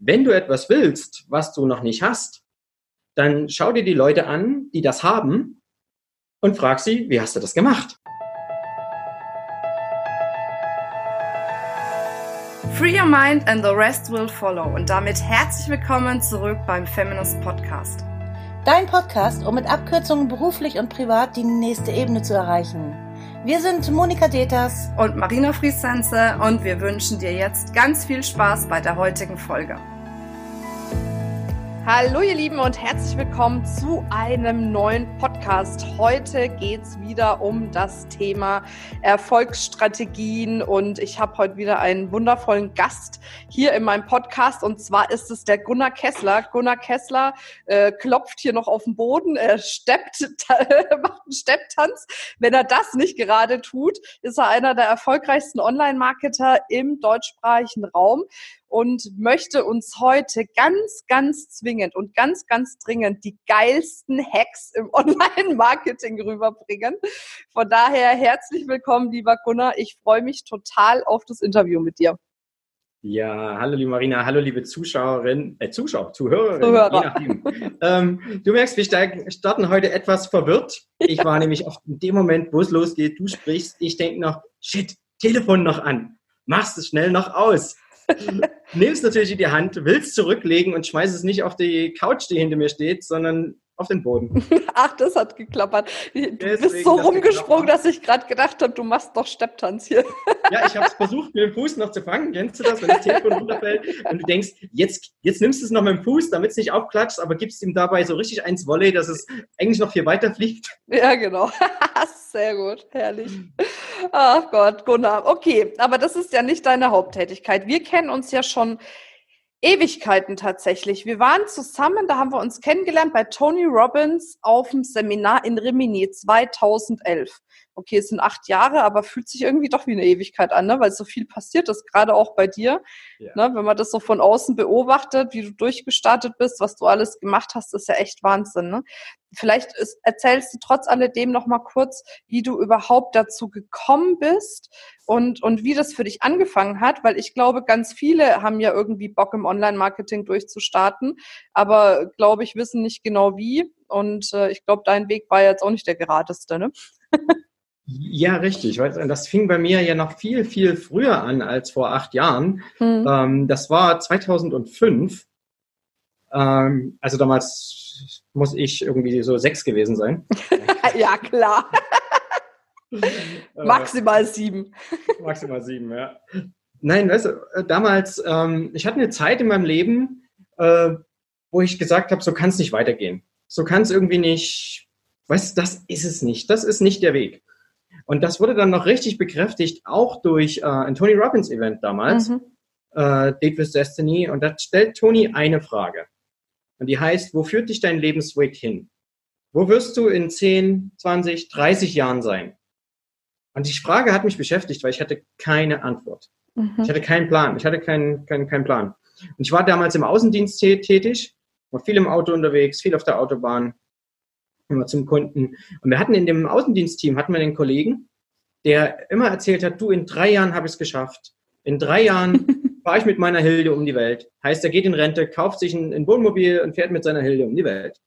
wenn du etwas willst, was du noch nicht hast, dann schau dir die Leute an, die das haben und frag sie, wie hast du das gemacht? Free your mind and the rest will follow. Und damit herzlich willkommen zurück beim Feminist Podcast. Dein Podcast, um mit Abkürzungen beruflich und privat die nächste Ebene zu erreichen. Wir sind Monika Deters und Marina Friesense und wir wünschen dir jetzt ganz viel Spaß bei der heutigen Folge. Hallo ihr Lieben und herzlich willkommen zu einem neuen Podcast. Heute geht es wieder um das Thema Erfolgsstrategien und ich habe heute wieder einen wundervollen Gast hier in meinem Podcast und zwar ist es der Gunnar Kessler. Gunnar Kessler äh, klopft hier noch auf den Boden, er steppt, macht einen Stepptanz. Wenn er das nicht gerade tut, ist er einer der erfolgreichsten Online-Marketer im deutschsprachigen Raum und möchte uns heute ganz, ganz zwingend und ganz, ganz dringend die geilsten Hacks im Online-Marketing rüberbringen. Von daher herzlich willkommen, lieber Gunnar. Ich freue mich total auf das Interview mit dir. Ja, hallo liebe Marina, hallo liebe Zuschauerin, äh, Zuschauer, Zuhörerin, Zuhörer. ähm, du merkst, wir starten heute etwas verwirrt. Ich ja. war nämlich auf dem Moment, wo es losgeht, du sprichst, ich denke noch, shit, Telefon noch an, machst es schnell noch aus nimmst natürlich in die Hand, willst zurücklegen und schmeißt es nicht auf die Couch, die hinter mir steht, sondern auf den Boden. Ach, das hat geklappert. Du Deswegen bist so rumgesprungen, dass ich gerade gedacht habe, du machst doch Stepptanz hier. Ja, ich habe es versucht, mit dem Fuß noch zu fangen. Kennst du das, wenn das Telefon runterfällt und du denkst, jetzt, jetzt nimmst du es noch mit dem Fuß, damit es nicht aufklatscht, aber gibst ihm dabei so richtig eins Volley, dass es eigentlich noch viel weiter fliegt. Ja, genau. Sehr gut, herrlich. Ach Gott, Gunnar. Okay, aber das ist ja nicht deine Haupttätigkeit. Wir kennen uns ja schon Ewigkeiten tatsächlich. Wir waren zusammen, da haben wir uns kennengelernt bei Tony Robbins auf dem Seminar in Rimini 2011 okay, es sind acht Jahre, aber fühlt sich irgendwie doch wie eine Ewigkeit an, ne? weil so viel passiert ist, gerade auch bei dir. Ja. Ne? Wenn man das so von außen beobachtet, wie du durchgestartet bist, was du alles gemacht hast, ist ja echt Wahnsinn. Ne? Vielleicht ist, erzählst du trotz alledem noch mal kurz, wie du überhaupt dazu gekommen bist und, und wie das für dich angefangen hat, weil ich glaube, ganz viele haben ja irgendwie Bock im Online-Marketing durchzustarten, aber glaube ich, wissen nicht genau wie. Und äh, ich glaube, dein Weg war jetzt auch nicht der geradeste, ne? Ja, richtig. Das fing bei mir ja noch viel, viel früher an als vor acht Jahren. Mhm. das war 2005. Ähm, also damals muss ich irgendwie so sechs gewesen sein. ja, klar. maximal sieben. maximal sieben, ja. Nein, weißt du, äh, damals, ähm, ich hatte eine Zeit in meinem Leben, äh, wo ich gesagt habe, so kann es nicht weitergehen. So kann es irgendwie nicht, weißt du, das ist es nicht. Das ist nicht der Weg. Und das wurde dann noch richtig bekräftigt, auch durch äh, ein Tony Robbins Event damals, mhm. äh, Date with Destiny. Und da stellt Tony eine Frage. Und die heißt, wo führt dich dein Lebensweg hin? Wo wirst du in 10, 20, 30 Jahren sein? Und die Frage hat mich beschäftigt, weil ich hatte keine Antwort. Mhm. Ich hatte keinen Plan. Ich hatte keinen, keinen, keinen Plan. Und ich war damals im Außendienst tätig, war viel im Auto unterwegs, viel auf der Autobahn immer zum Kunden. Und wir hatten in dem Außendienstteam, hatten wir einen Kollegen, der immer erzählt hat, du, in drei Jahren habe ich es geschafft. In drei Jahren fahre ich mit meiner Hilde um die Welt. Heißt, er geht in Rente, kauft sich ein, ein Wohnmobil und fährt mit seiner Hilde um die Welt.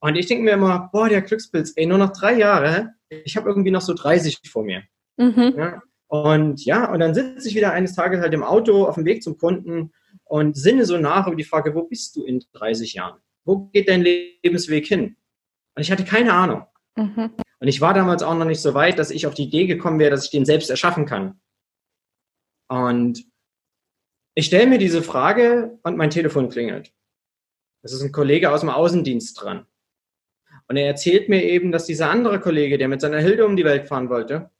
Und ich denke mir immer, boah, der Glückspilz, ey, nur noch drei Jahre, ich habe irgendwie noch so 30 vor mir. Mhm. Ja? Und ja, und dann sitze ich wieder eines Tages halt im Auto auf dem Weg zum Kunden und sinne so nach über die Frage, wo bist du in 30 Jahren? Wo geht dein Lebensweg hin? Und ich hatte keine Ahnung. Mhm. Und ich war damals auch noch nicht so weit, dass ich auf die Idee gekommen wäre, dass ich den selbst erschaffen kann. Und ich stelle mir diese Frage und mein Telefon klingelt. Das ist ein Kollege aus dem Außendienst dran. Und er erzählt mir eben, dass dieser andere Kollege, der mit seiner Hilde um die Welt fahren wollte,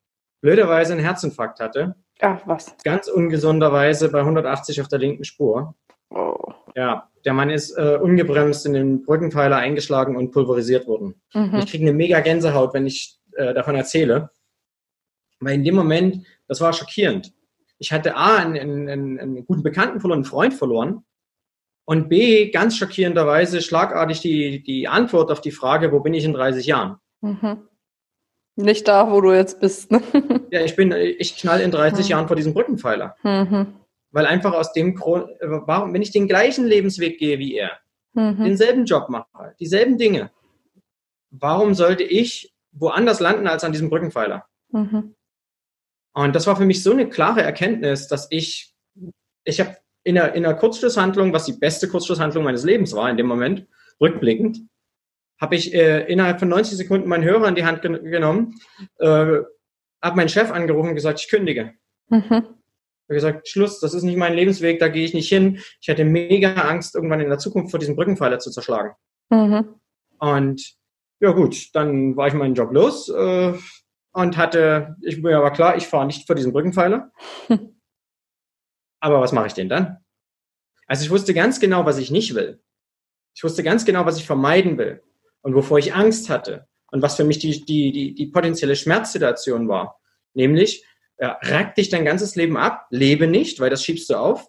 blöderweise einen Herzinfarkt hatte. Ach, was? Ganz ungesunderweise bei 180 auf der linken Spur. Oh. Ja, der Mann ist äh, ungebremst in den Brückenpfeiler eingeschlagen und pulverisiert worden. Mhm. Ich kriege eine mega Gänsehaut, wenn ich äh, davon erzähle. Weil in dem Moment, das war schockierend. Ich hatte A, einen, einen, einen guten Bekannten verloren, einen Freund verloren. Und B, ganz schockierenderweise schlagartig die, die Antwort auf die Frage, wo bin ich in 30 Jahren? Mhm. Nicht da, wo du jetzt bist. Ne? ja, ich bin, ich knall in 30 mhm. Jahren vor diesem Brückenpfeiler. Mhm. weil einfach aus dem Grund, warum, wenn ich den gleichen Lebensweg gehe wie er, mhm. denselben Job mache, dieselben Dinge, warum sollte ich woanders landen als an diesem Brückenpfeiler? Mhm. Und das war für mich so eine klare Erkenntnis, dass ich, ich habe in einer, in einer Kurzschlusshandlung, was die beste Kurzschlusshandlung meines Lebens war in dem Moment, rückblickend, habe ich äh, innerhalb von 90 Sekunden meinen Hörer in die Hand gen genommen, äh, habe meinen Chef angerufen und gesagt, ich kündige. Mhm. Ich habe gesagt, Schluss, das ist nicht mein Lebensweg, da gehe ich nicht hin. Ich hatte mega Angst, irgendwann in der Zukunft vor diesem Brückenpfeiler zu zerschlagen. Mhm. Und ja gut, dann war ich meinen Job los äh, und hatte, ich mir aber klar, ich fahre nicht vor diesem Brückenpfeiler. aber was mache ich denn dann? Also ich wusste ganz genau, was ich nicht will. Ich wusste ganz genau, was ich vermeiden will und wovor ich Angst hatte und was für mich die, die, die, die potenzielle Schmerzsituation war. Nämlich, ja, rack dich dein ganzes Leben ab, lebe nicht, weil das schiebst du auf,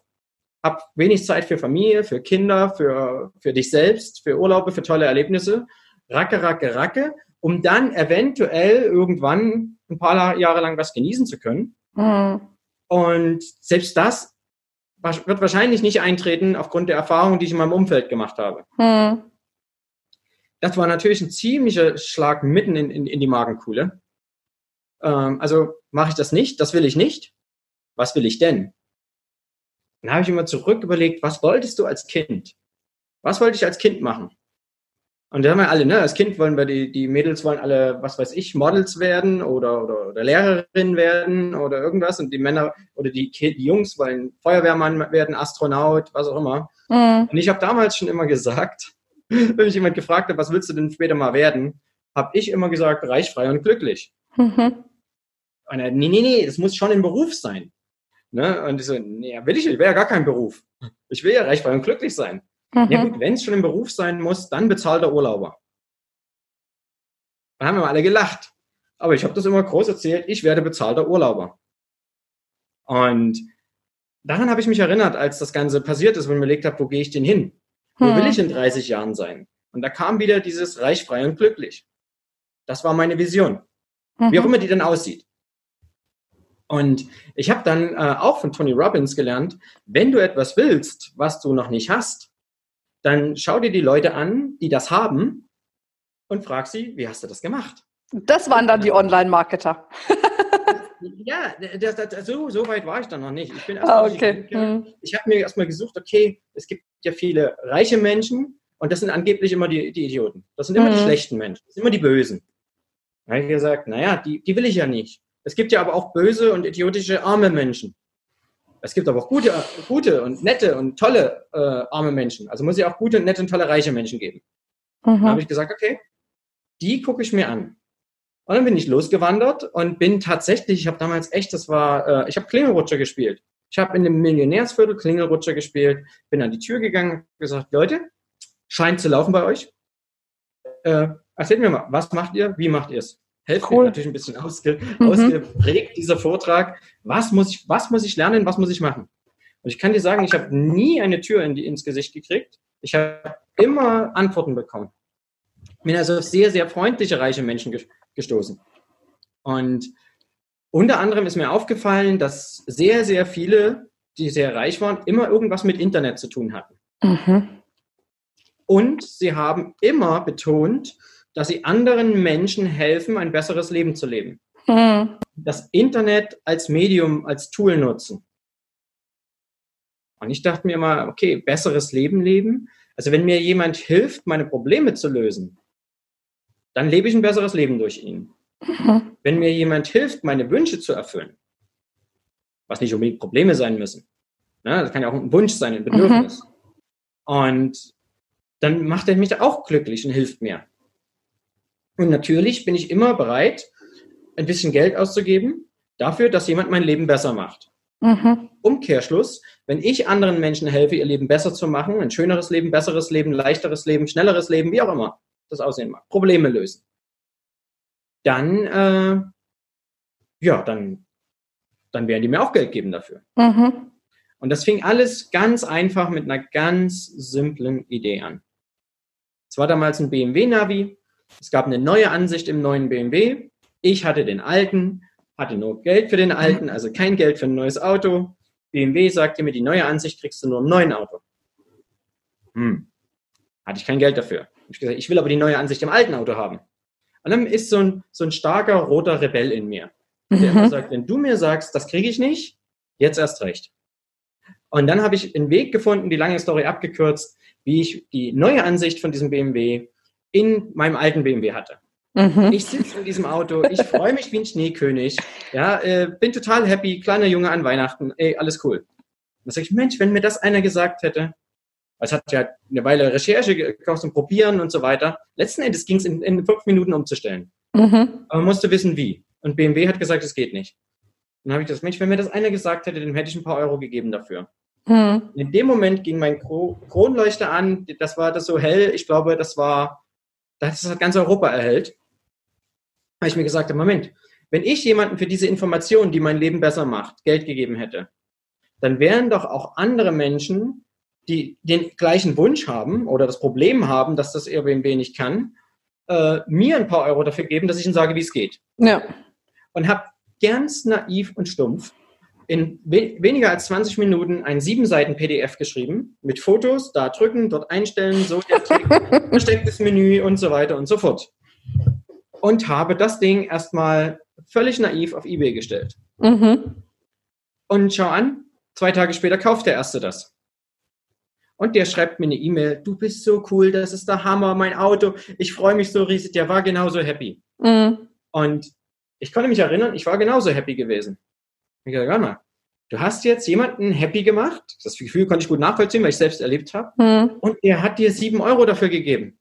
hab wenig Zeit für Familie, für Kinder, für, für dich selbst, für Urlaube, für tolle Erlebnisse, racke, racke, racke, um dann eventuell irgendwann ein paar Jahre lang was genießen zu können. Mhm. Und selbst das wird wahrscheinlich nicht eintreten aufgrund der Erfahrung, die ich in meinem Umfeld gemacht habe. Mhm. Das war natürlich ein ziemlicher Schlag mitten in, in, in die Magenkuhle. Ähm, also mache ich das nicht, das will ich nicht. Was will ich denn? Dann habe ich immer zurück überlegt, was wolltest du als Kind? Was wollte ich als Kind machen? Und da haben wir alle, ne, als Kind wollen wir, die, die Mädels wollen alle, was weiß ich, Models werden oder, oder, oder Lehrerin werden oder irgendwas. Und die Männer oder die, die Jungs wollen Feuerwehrmann werden, Astronaut, was auch immer. Mhm. Und ich habe damals schon immer gesagt, wenn mich jemand gefragt hat, was willst du denn später mal werden, habe ich immer gesagt, reich, frei und glücklich. Mhm. Und er, nee, nee, nee, das muss schon im Beruf sein. Ne? Und ich so, nee, will ich, ich will ja gar keinen Beruf. Ich will ja reich, frei und glücklich sein. Mhm. Ja gut, wenn es schon im Beruf sein muss, dann bezahlt der Urlauber. Dann haben wir alle gelacht. Aber ich habe das immer groß erzählt, ich werde bezahlter Urlauber. Und daran habe ich mich erinnert, als das Ganze passiert ist, wo ich mir überlegt habe, wo gehe ich denn hin? Wo will hm. ich in 30 Jahren sein? Und da kam wieder dieses reich, frei und glücklich. Das war meine Vision. Mhm. Wie auch immer die dann aussieht. Und ich habe dann äh, auch von Tony Robbins gelernt, wenn du etwas willst, was du noch nicht hast, dann schau dir die Leute an, die das haben und frag sie, wie hast du das gemacht? Das waren dann die Online-Marketer. ja, das, das, so, so weit war ich dann noch nicht. Ich bin erst ah, okay. Ich, hm. ich habe mir erstmal gesucht, okay, es gibt ja viele reiche Menschen und das sind angeblich immer die, die Idioten. Das sind immer mhm. die schlechten Menschen. Das sind immer die Bösen. Da habe ich gesagt, naja, die, die will ich ja nicht. Es gibt ja aber auch böse und idiotische arme Menschen. Es gibt aber auch gute, gute und nette und tolle äh, arme Menschen. Also muss es auch gute, nette und tolle reiche Menschen geben. Mhm. Da habe ich gesagt, okay, die gucke ich mir an. Und dann bin ich losgewandert und bin tatsächlich, ich habe damals echt, das war, äh, ich habe Klingelrutscher gespielt. Ich habe in dem Millionärsviertel Klingelrutscher gespielt, bin an die Tür gegangen, gesagt, Leute, scheint zu laufen bei euch. Äh, erzählt mir mal, was macht ihr, wie macht ihr es? Helft cool. natürlich ein bisschen ausge, mhm. ausgeprägt, dieser Vortrag. Was muss, ich, was muss ich lernen, was muss ich machen? Und ich kann dir sagen, ich habe nie eine Tür in die, ins Gesicht gekriegt. Ich habe immer Antworten bekommen. Bin also auf sehr, sehr freundliche, reiche Menschen gestoßen. Und unter anderem ist mir aufgefallen, dass sehr, sehr viele, die sehr reich waren, immer irgendwas mit Internet zu tun hatten. Mhm. Und sie haben immer betont, dass sie anderen Menschen helfen, ein besseres Leben zu leben. Mhm. Das Internet als Medium, als Tool nutzen. Und ich dachte mir immer, okay, besseres Leben leben. Also wenn mir jemand hilft, meine Probleme zu lösen, dann lebe ich ein besseres Leben durch ihn. Mhm. Wenn mir jemand hilft, meine Wünsche zu erfüllen, was nicht unbedingt Probleme sein müssen, ne, das kann ja auch ein Wunsch sein, ein Bedürfnis. Mhm. Und dann macht er mich auch glücklich und hilft mir. Und natürlich bin ich immer bereit, ein bisschen Geld auszugeben dafür, dass jemand mein Leben besser macht. Mhm. Umkehrschluss, wenn ich anderen Menschen helfe, ihr Leben besser zu machen, ein schöneres Leben, besseres Leben, leichteres Leben, schnelleres Leben, wie auch immer das aussehen mag, Probleme lösen, dann, äh, ja, dann, dann werden die mir auch Geld geben dafür. Mhm. Und das fing alles ganz einfach mit einer ganz simplen Idee an. Es war damals ein BMW-Navi. Es gab eine neue Ansicht im neuen BMW. Ich hatte den alten, hatte nur Geld für den alten, also kein Geld für ein neues Auto. BMW sagte mir, die neue Ansicht kriegst du nur im neuen Auto. Hm. Hatte ich kein Geld dafür. Ich gesagt, ich will aber die neue Ansicht im alten Auto haben. Und dann ist so ein, so ein starker roter Rebell in mir, der mhm. sagt, wenn du mir sagst, das kriege ich nicht, jetzt erst recht. Und dann habe ich einen Weg gefunden, die lange Story abgekürzt, wie ich die neue Ansicht von diesem BMW in meinem alten BMW hatte. Mhm. Ich sitze in diesem Auto, ich freue mich wie ein Schneekönig, ja, äh, bin total happy, kleiner Junge an Weihnachten, ey, alles cool. Dann sage ich, Mensch, wenn mir das einer gesagt hätte, es hat ja eine Weile Recherche gekostet und Probieren und so weiter. Letzten Endes ging es in, in, fünf Minuten umzustellen. Mhm. Aber man musste wissen, wie. Und BMW hat gesagt, es geht nicht. Dann habe ich das, Mensch, wenn mir das einer gesagt hätte, dann hätte ich ein paar Euro gegeben dafür. Mhm. In dem Moment ging mein Kronleuchter an, das war das so hell, ich glaube, das war, das hat ganz Europa erhellt. Habe ich mir gesagt, Moment, wenn ich jemanden für diese Information, die mein Leben besser macht, Geld gegeben hätte, dann wären doch auch andere Menschen, die den gleichen Wunsch haben oder das Problem haben, dass das Airbnb nicht kann, äh, mir ein paar Euro dafür geben, dass ich ihnen sage, wie es geht. Ja. Und habe ganz naiv und stumpf in we weniger als 20 Minuten ein sieben Seiten PDF geschrieben mit Fotos, da drücken, dort einstellen, so verstecktes Menü und so weiter und so fort. Und habe das Ding erstmal völlig naiv auf eBay gestellt. Mhm. Und schau an, zwei Tage später kauft der Erste das. Und der schreibt mir eine E-Mail, du bist so cool, das ist der Hammer, mein Auto, ich freue mich so riesig, der war genauso happy. Mhm. Und ich konnte mich erinnern, ich war genauso happy gewesen. Ich dachte, warte mal, du hast jetzt jemanden happy gemacht, das Gefühl konnte ich gut nachvollziehen, weil ich selbst erlebt habe, mhm. und er hat dir sieben Euro dafür gegeben.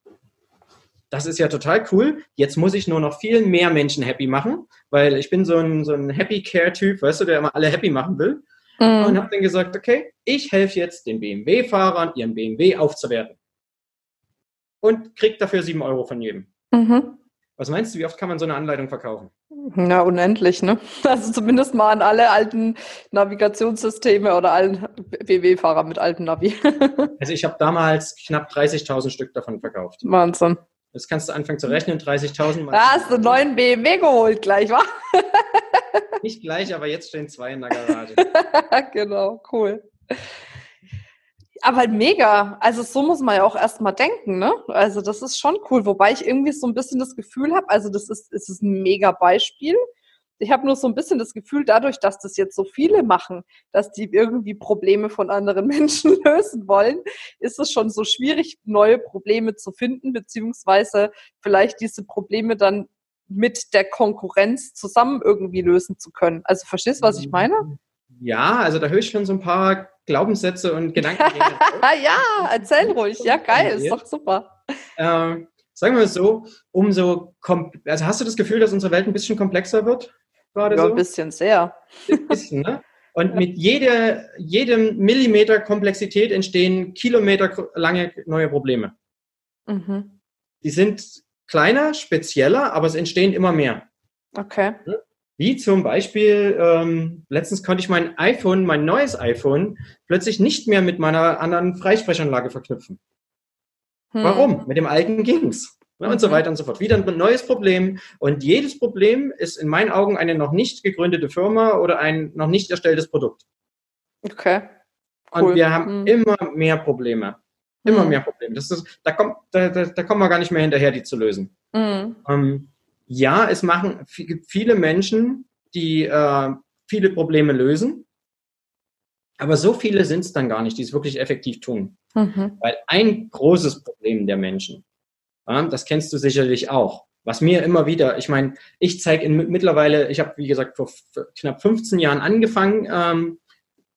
Das ist ja total cool. Jetzt muss ich nur noch viel mehr Menschen happy machen, weil ich bin so ein, so ein Happy Care-Typ, weißt du, der immer alle happy machen will. Mhm. Und habe dann gesagt, okay, ich helfe jetzt den BMW-Fahrern, ihren BMW aufzuwerten. Und krieg dafür sieben Euro von jedem. Mhm. Was meinst du, wie oft kann man so eine Anleitung verkaufen? Na, unendlich, ne? Also zumindest mal an alle alten Navigationssysteme oder allen BMW-Fahrer mit alten Navi. also ich habe damals knapp 30.000 Stück davon verkauft. Wahnsinn. Jetzt kannst du anfangen zu rechnen, 30.000 mal. Da hast du einen neuen BMW geholt gleich, wa? Nicht gleich, aber jetzt stehen zwei in der Garage. genau, cool. Aber mega. Also so muss man ja auch erstmal denken, ne? Also das ist schon cool. Wobei ich irgendwie so ein bisschen das Gefühl habe, also das ist, es ist ein mega Beispiel. Ich habe nur so ein bisschen das Gefühl, dadurch, dass das jetzt so viele machen, dass die irgendwie Probleme von anderen Menschen lösen wollen, ist es schon so schwierig, neue Probleme zu finden, beziehungsweise vielleicht diese Probleme dann mit der Konkurrenz zusammen irgendwie lösen zu können. Also verstehst du, was ich meine? Ja, also da höre ich schon so ein paar Glaubenssätze und Gedanken. ja, erzähl ruhig. Ja, geil, ist doch super. Ähm, sagen wir es so, umso, also hast du das Gefühl, dass unsere Welt ein bisschen komplexer wird? Gerade ja, so? ein bisschen sehr. Ein bisschen, ne? Und mit jeder, jedem Millimeter Komplexität entstehen kilometerlange neue Probleme. Mhm. Die sind kleiner, spezieller, aber es entstehen immer mehr. Okay. Wie zum Beispiel, ähm, letztens konnte ich mein iPhone, mein neues iPhone, plötzlich nicht mehr mit meiner anderen Freisprechanlage verknüpfen. Hm. Warum? Mit dem alten ging's. Ja, und so weiter und so fort. Wieder ein neues Problem. Und jedes Problem ist in meinen Augen eine noch nicht gegründete Firma oder ein noch nicht erstelltes Produkt. Okay. Cool. Und wir haben hm. immer mehr Probleme. Immer mhm. mehr Probleme. Das ist, da, kommt, da, da, da kommen wir gar nicht mehr hinterher, die zu lösen. Mhm. Ähm, ja, es machen viele Menschen, die äh, viele Probleme lösen, aber so viele sind es dann gar nicht, die es wirklich effektiv tun. Mhm. Weil ein großes Problem der Menschen, ja, das kennst du sicherlich auch, was mir immer wieder, ich meine, ich zeige mittlerweile, ich habe, wie gesagt, vor knapp 15 Jahren angefangen, ähm,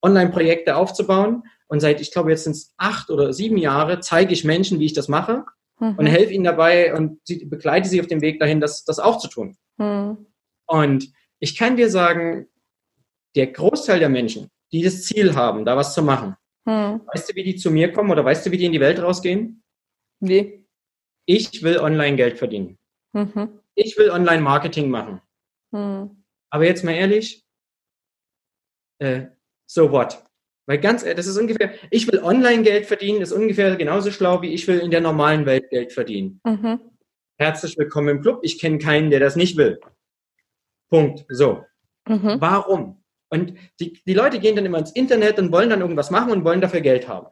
Online-Projekte aufzubauen und seit, ich glaube, jetzt sind es acht oder sieben Jahre, zeige ich Menschen, wie ich das mache mhm. und helfe ihnen dabei und sie, begleite sie auf dem Weg dahin, das, das auch zu tun. Mhm. Und ich kann dir sagen, der Großteil der Menschen, die das Ziel haben, da was zu machen, mhm. weißt du, wie die zu mir kommen oder weißt du, wie die in die Welt rausgehen? Wie? Ich will online Geld verdienen. Mhm. Ich will online Marketing machen. Mhm. Aber jetzt mal ehrlich, äh, so what? Weil ganz ehrlich, das ist ungefähr, ich will online Geld verdienen, ist ungefähr genauso schlau, wie ich will in der normalen Welt Geld verdienen. Mhm. Herzlich willkommen im Club. Ich kenne keinen, der das nicht will. Punkt. So. Mhm. Warum? Und die, die Leute gehen dann immer ins Internet und wollen dann irgendwas machen und wollen dafür Geld haben.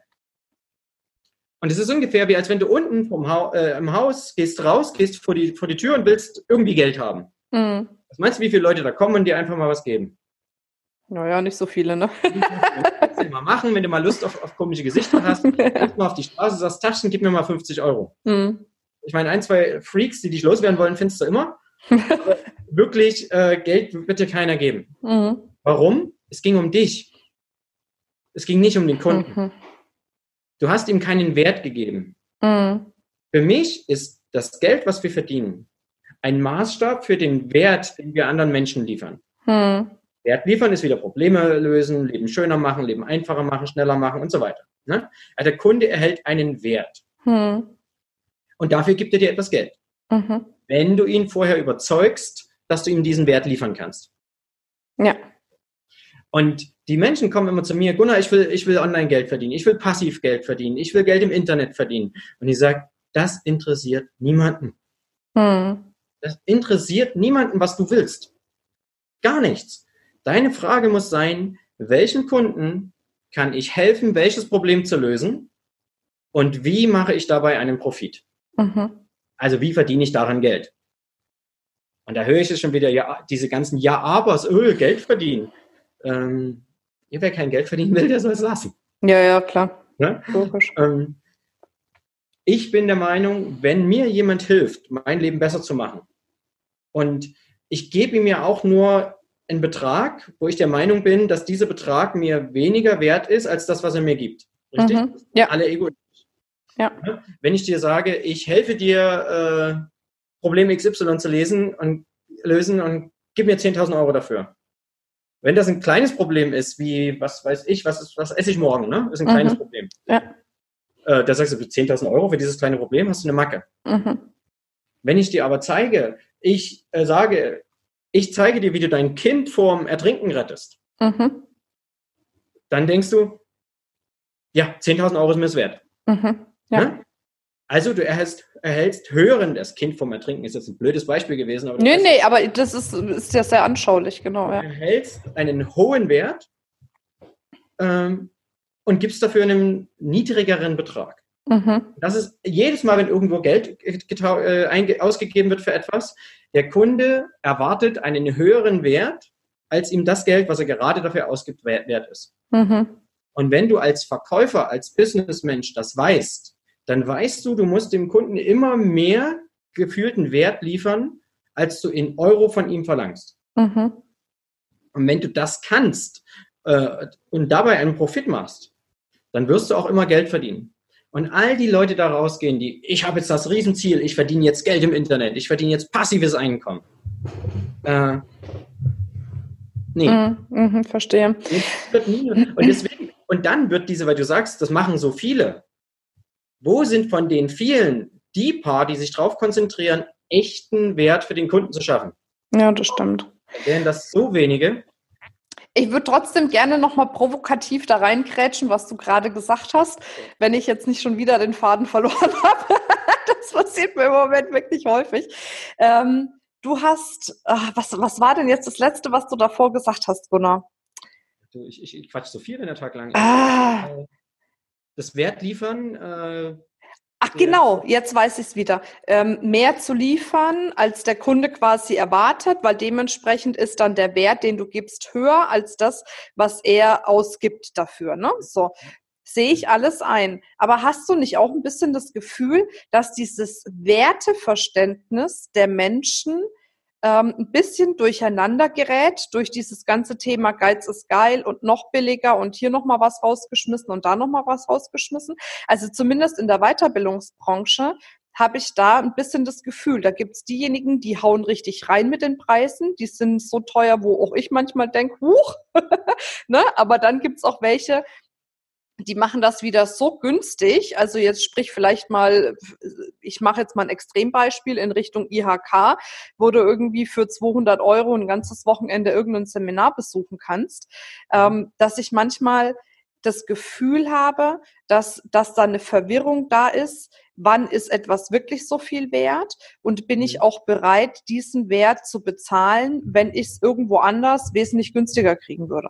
Und es ist ungefähr wie, als wenn du unten vom ha äh, im Haus gehst raus, gehst vor die, vor die Tür und willst irgendwie Geld haben. Mhm. Was meinst du, wie viele Leute da kommen und dir einfach mal was geben? Naja, nicht so viele, ne? Kannst du mal machen, wenn du mal Lust auf, auf komische Gesichter hast. Gehst mal auf die Straße, sagst, Taschen, gib mir mal 50 Euro. Mhm. Ich meine, ein, zwei Freaks, die dich loswerden wollen, findest du immer. Aber wirklich, äh, Geld wird dir keiner geben. Mhm. Warum? Es ging um dich. Es ging nicht um den Kunden. Mhm. Du hast ihm keinen Wert gegeben. Mhm. Für mich ist das Geld, was wir verdienen, ein Maßstab für den Wert, den wir anderen Menschen liefern. Mhm. Wert liefern ist wieder Probleme lösen, Leben schöner machen, Leben einfacher machen, schneller machen und so weiter. Ne? Also der Kunde erhält einen Wert. Mhm. Und dafür gibt er dir etwas Geld. Mhm. Wenn du ihn vorher überzeugst, dass du ihm diesen Wert liefern kannst. Ja. Und die Menschen kommen immer zu mir, Gunnar, ich will, ich will online Geld verdienen, ich will passiv Geld verdienen, ich will Geld im Internet verdienen. Und ich sage, das interessiert niemanden. Hm. Das interessiert niemanden, was du willst. Gar nichts. Deine Frage muss sein, welchen Kunden kann ich helfen, welches Problem zu lösen und wie mache ich dabei einen Profit? Mhm. Also wie verdiene ich daran Geld? Und da höre ich es schon wieder, ja, diese ganzen Ja-Abers, öh, Geld verdienen. Ähm, wer kein Geld verdienen will, der soll es lassen. Ja, ja, klar. Ne? Logisch. Ähm, ich bin der Meinung, wenn mir jemand hilft, mein Leben besser zu machen, und ich gebe ihm ja auch nur einen Betrag, wo ich der Meinung bin, dass dieser Betrag mir weniger wert ist als das, was er mir gibt. Richtig? Mhm. Ja. Alle egoistisch. Ja. Wenn ich dir sage, ich helfe dir, äh, Problem XY zu lesen und lösen und gib mir 10.000 Euro dafür. Wenn das ein kleines Problem ist, wie, was weiß ich, was, ist, was esse ich morgen, ne? Ist ein mhm. kleines Problem. Ja. Äh, da sagst du, für 10.000 Euro für dieses kleine Problem hast du eine Macke. Mhm. Wenn ich dir aber zeige, ich äh, sage, ich zeige dir, wie du dein Kind vorm Ertrinken rettest, mhm. dann denkst du, ja, 10.000 Euro ist mir es wert. Mhm. Ja. Ne? Also du erhältst, erhältst höheren, das Kind vom Ertrinken ist jetzt ein blödes Beispiel gewesen. Aber nee, nee, aber das ist, ist ja sehr anschaulich, genau. Ja. Du erhältst einen hohen Wert ähm, und gibst dafür einen niedrigeren Betrag. Mhm. Das ist jedes Mal, wenn irgendwo Geld äh, ausgegeben wird für etwas, der Kunde erwartet einen höheren Wert, als ihm das Geld, was er gerade dafür ausgibt, wert ist. Mhm. Und wenn du als Verkäufer, als Businessmensch das weißt, dann weißt du, du musst dem Kunden immer mehr gefühlten Wert liefern, als du in Euro von ihm verlangst. Mhm. Und wenn du das kannst äh, und dabei einen Profit machst, dann wirst du auch immer Geld verdienen. Und all die Leute da rausgehen, die, ich habe jetzt das Riesenziel, ich verdiene jetzt Geld im Internet, ich verdiene jetzt passives Einkommen. Äh, nee. Mhm, mh, verstehe. Und, deswegen, und dann wird diese, weil du sagst, das machen so viele, wo sind von den vielen die paar, die sich darauf konzentrieren, echten Wert für den Kunden zu schaffen? Ja, das stimmt. Wären das so wenige? Ich würde trotzdem gerne nochmal provokativ da reinkrätschen, was du gerade gesagt hast, wenn ich jetzt nicht schon wieder den Faden verloren habe. das passiert mir im Moment wirklich häufig. Ähm, du hast, ach, was, was war denn jetzt das Letzte, was du davor gesagt hast, Gunnar? Ich, ich, ich quatsch so viel, wenn der Tag lang ist. Ah das Wert liefern. Äh, Ach genau, jetzt weiß ich es wieder. Ähm, mehr zu liefern, als der Kunde quasi erwartet, weil dementsprechend ist dann der Wert, den du gibst, höher als das, was er ausgibt dafür. Ne? So sehe ich alles ein. Aber hast du nicht auch ein bisschen das Gefühl, dass dieses Werteverständnis der Menschen ähm, ein bisschen durcheinander gerät durch dieses ganze Thema Geiz ist geil und noch billiger und hier nochmal was rausgeschmissen und da nochmal was rausgeschmissen. Also zumindest in der Weiterbildungsbranche habe ich da ein bisschen das Gefühl, da gibt's diejenigen, die hauen richtig rein mit den Preisen, die sind so teuer, wo auch ich manchmal denke, huch, ne? aber dann gibt's auch welche, die machen das wieder so günstig. Also jetzt sprich vielleicht mal, ich mache jetzt mal ein Extrembeispiel in Richtung IHK, wo du irgendwie für 200 Euro ein ganzes Wochenende irgendein Seminar besuchen kannst, ähm, dass ich manchmal das Gefühl habe, dass, dass da eine Verwirrung da ist, wann ist etwas wirklich so viel wert und bin ich mhm. auch bereit, diesen Wert zu bezahlen, wenn ich es irgendwo anders wesentlich günstiger kriegen würde.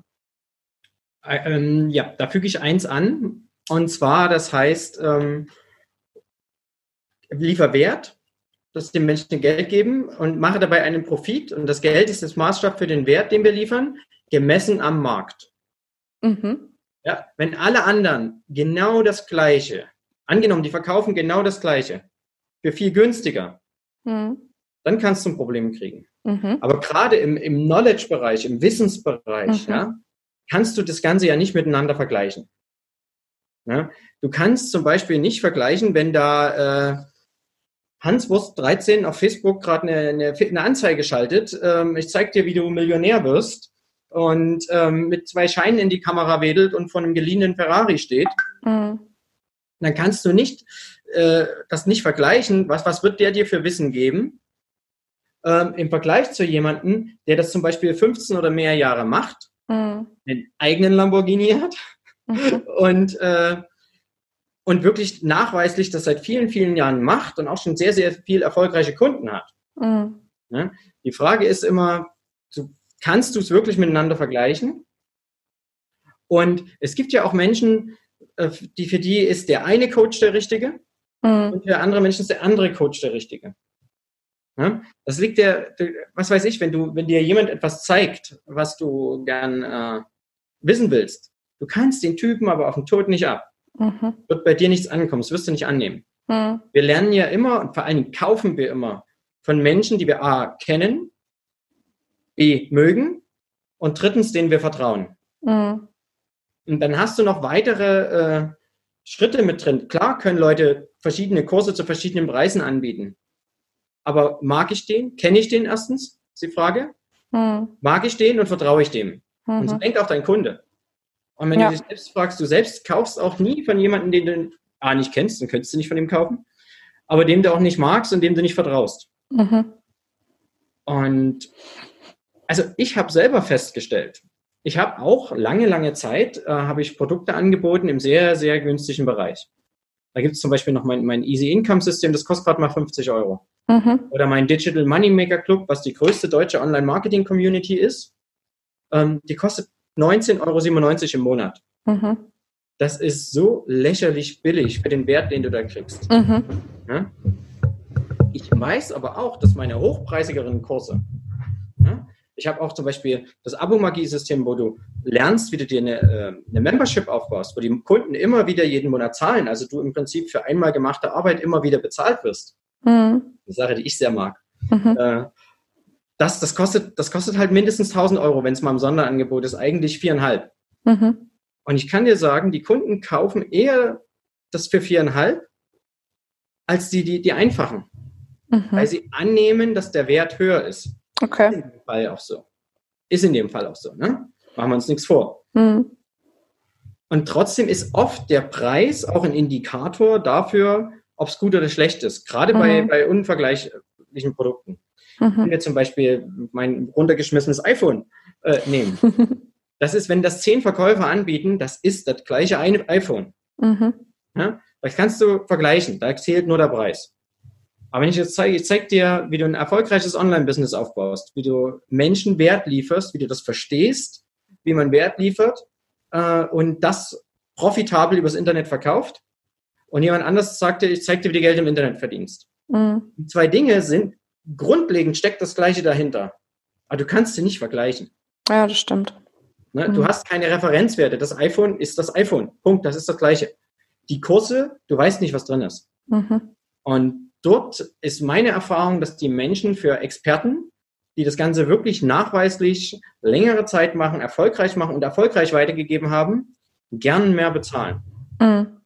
Ähm, ja, da füge ich eins an. Und zwar, das heißt, ähm, liefer Wert, dass dem Menschen Geld geben und mache dabei einen Profit. Und das Geld ist das Maßstab für den Wert, den wir liefern, gemessen am Markt. Mhm. Ja, wenn alle anderen genau das Gleiche, angenommen, die verkaufen genau das Gleiche, für viel günstiger, mhm. dann kannst du ein Problem kriegen. Mhm. Aber gerade im, im Knowledge-Bereich, im Wissensbereich, mhm. ja, kannst du das Ganze ja nicht miteinander vergleichen. Ja, du kannst zum Beispiel nicht vergleichen, wenn da äh, Hans Wurst 13 auf Facebook gerade eine, eine, eine, Anzeige schaltet. Ähm, ich zeig dir, wie du Millionär wirst und ähm, mit zwei Scheinen in die Kamera wedelt und von einem geliehenen Ferrari steht. Mhm. Dann kannst du nicht äh, das nicht vergleichen. Was, was wird der dir für Wissen geben? Ähm, Im Vergleich zu jemandem, der das zum Beispiel 15 oder mehr Jahre macht mhm. einen eigenen Lamborghini hat mhm. und, äh, und wirklich nachweislich das seit vielen, vielen Jahren macht und auch schon sehr, sehr viel erfolgreiche Kunden hat. Mhm. Ja? Die Frage ist immer, so, kannst du es wirklich miteinander vergleichen? Und es gibt ja auch Menschen, äh, die, für die ist der eine Coach der richtige mhm. und für andere Menschen ist der andere Coach der richtige. Ja? Das liegt der, was weiß ich, wenn du, wenn dir jemand etwas zeigt, was du gern äh, wissen willst, du kannst den Typen aber auf den Tod nicht ab. Mhm. Wird bei dir nichts ankommen, das wirst du nicht annehmen. Mhm. Wir lernen ja immer und vor allen Dingen kaufen wir immer von Menschen, die wir A kennen, B mögen und drittens, denen wir vertrauen. Mhm. Und dann hast du noch weitere äh, Schritte mit drin. Klar können Leute verschiedene Kurse zu verschiedenen Preisen anbieten. Aber mag ich den? Kenne ich den erstens? Ist die Frage. Hm. Mag ich den und vertraue ich dem? Mhm. Und so denkt auch dein Kunde. Und wenn ja. du dich selbst fragst, du selbst kaufst auch nie von jemandem, den du A nicht kennst, dann könntest du nicht von dem kaufen, aber dem du auch nicht magst und dem du nicht vertraust. Mhm. Und also ich habe selber festgestellt, ich habe auch lange, lange Zeit, äh, habe ich Produkte angeboten im sehr, sehr günstigen Bereich. Da gibt es zum Beispiel noch mein, mein Easy Income System, das kostet gerade mal 50 Euro. Mhm. Oder mein Digital Moneymaker Club, was die größte deutsche Online-Marketing-Community ist, ähm, die kostet 19,97 Euro im Monat. Mhm. Das ist so lächerlich billig für den Wert, den du da kriegst. Mhm. Ja? Ich weiß aber auch, dass meine hochpreisigeren Kurse, ja, ich habe auch zum Beispiel das Abo-Magie-System, wo du lernst, wie du dir eine, äh, eine, Membership aufbaust, wo die Kunden immer wieder jeden Monat zahlen. Also du im Prinzip für einmal gemachte Arbeit immer wieder bezahlt wirst. Mhm. Eine Sache, die ich sehr mag. Mhm. Äh, das, das, kostet, das kostet halt mindestens 1000 Euro, wenn es mal im Sonderangebot ist, eigentlich viereinhalb. Mhm. Und ich kann dir sagen, die Kunden kaufen eher das für viereinhalb als die, die, die einfachen. Mhm. Weil sie annehmen, dass der Wert höher ist. Okay. Ist in dem Fall auch so. Ist in dem Fall auch so, ne? Machen wir uns nichts vor. Mhm. Und trotzdem ist oft der Preis auch ein Indikator dafür, ob es gut oder schlecht ist. Gerade mhm. bei, bei unvergleichlichen Produkten. Mhm. Wenn wir zum Beispiel mein runtergeschmissenes iPhone äh, nehmen. das ist, wenn das zehn Verkäufer anbieten, das ist das gleiche iPhone. Mhm. Ja? Das kannst du vergleichen. Da zählt nur der Preis. Aber wenn ich jetzt zeige, ich zeige dir, wie du ein erfolgreiches Online-Business aufbaust, wie du Menschen Wert lieferst, wie du das verstehst, wie man Wert liefert äh, und das profitabel übers Internet verkauft. Und jemand anders sagte, ich zeige dir, wie du Geld im Internet verdienst. Mhm. Die zwei Dinge sind, grundlegend steckt das Gleiche dahinter. Aber du kannst sie nicht vergleichen. Ja, das stimmt. Ne? Mhm. Du hast keine Referenzwerte. Das iPhone ist das iPhone. Punkt. Das ist das Gleiche. Die Kurse, du weißt nicht, was drin ist. Mhm. Und dort ist meine Erfahrung, dass die Menschen für Experten, die das Ganze wirklich nachweislich längere Zeit machen, erfolgreich machen und erfolgreich weitergegeben haben, gern mehr bezahlen. Mhm.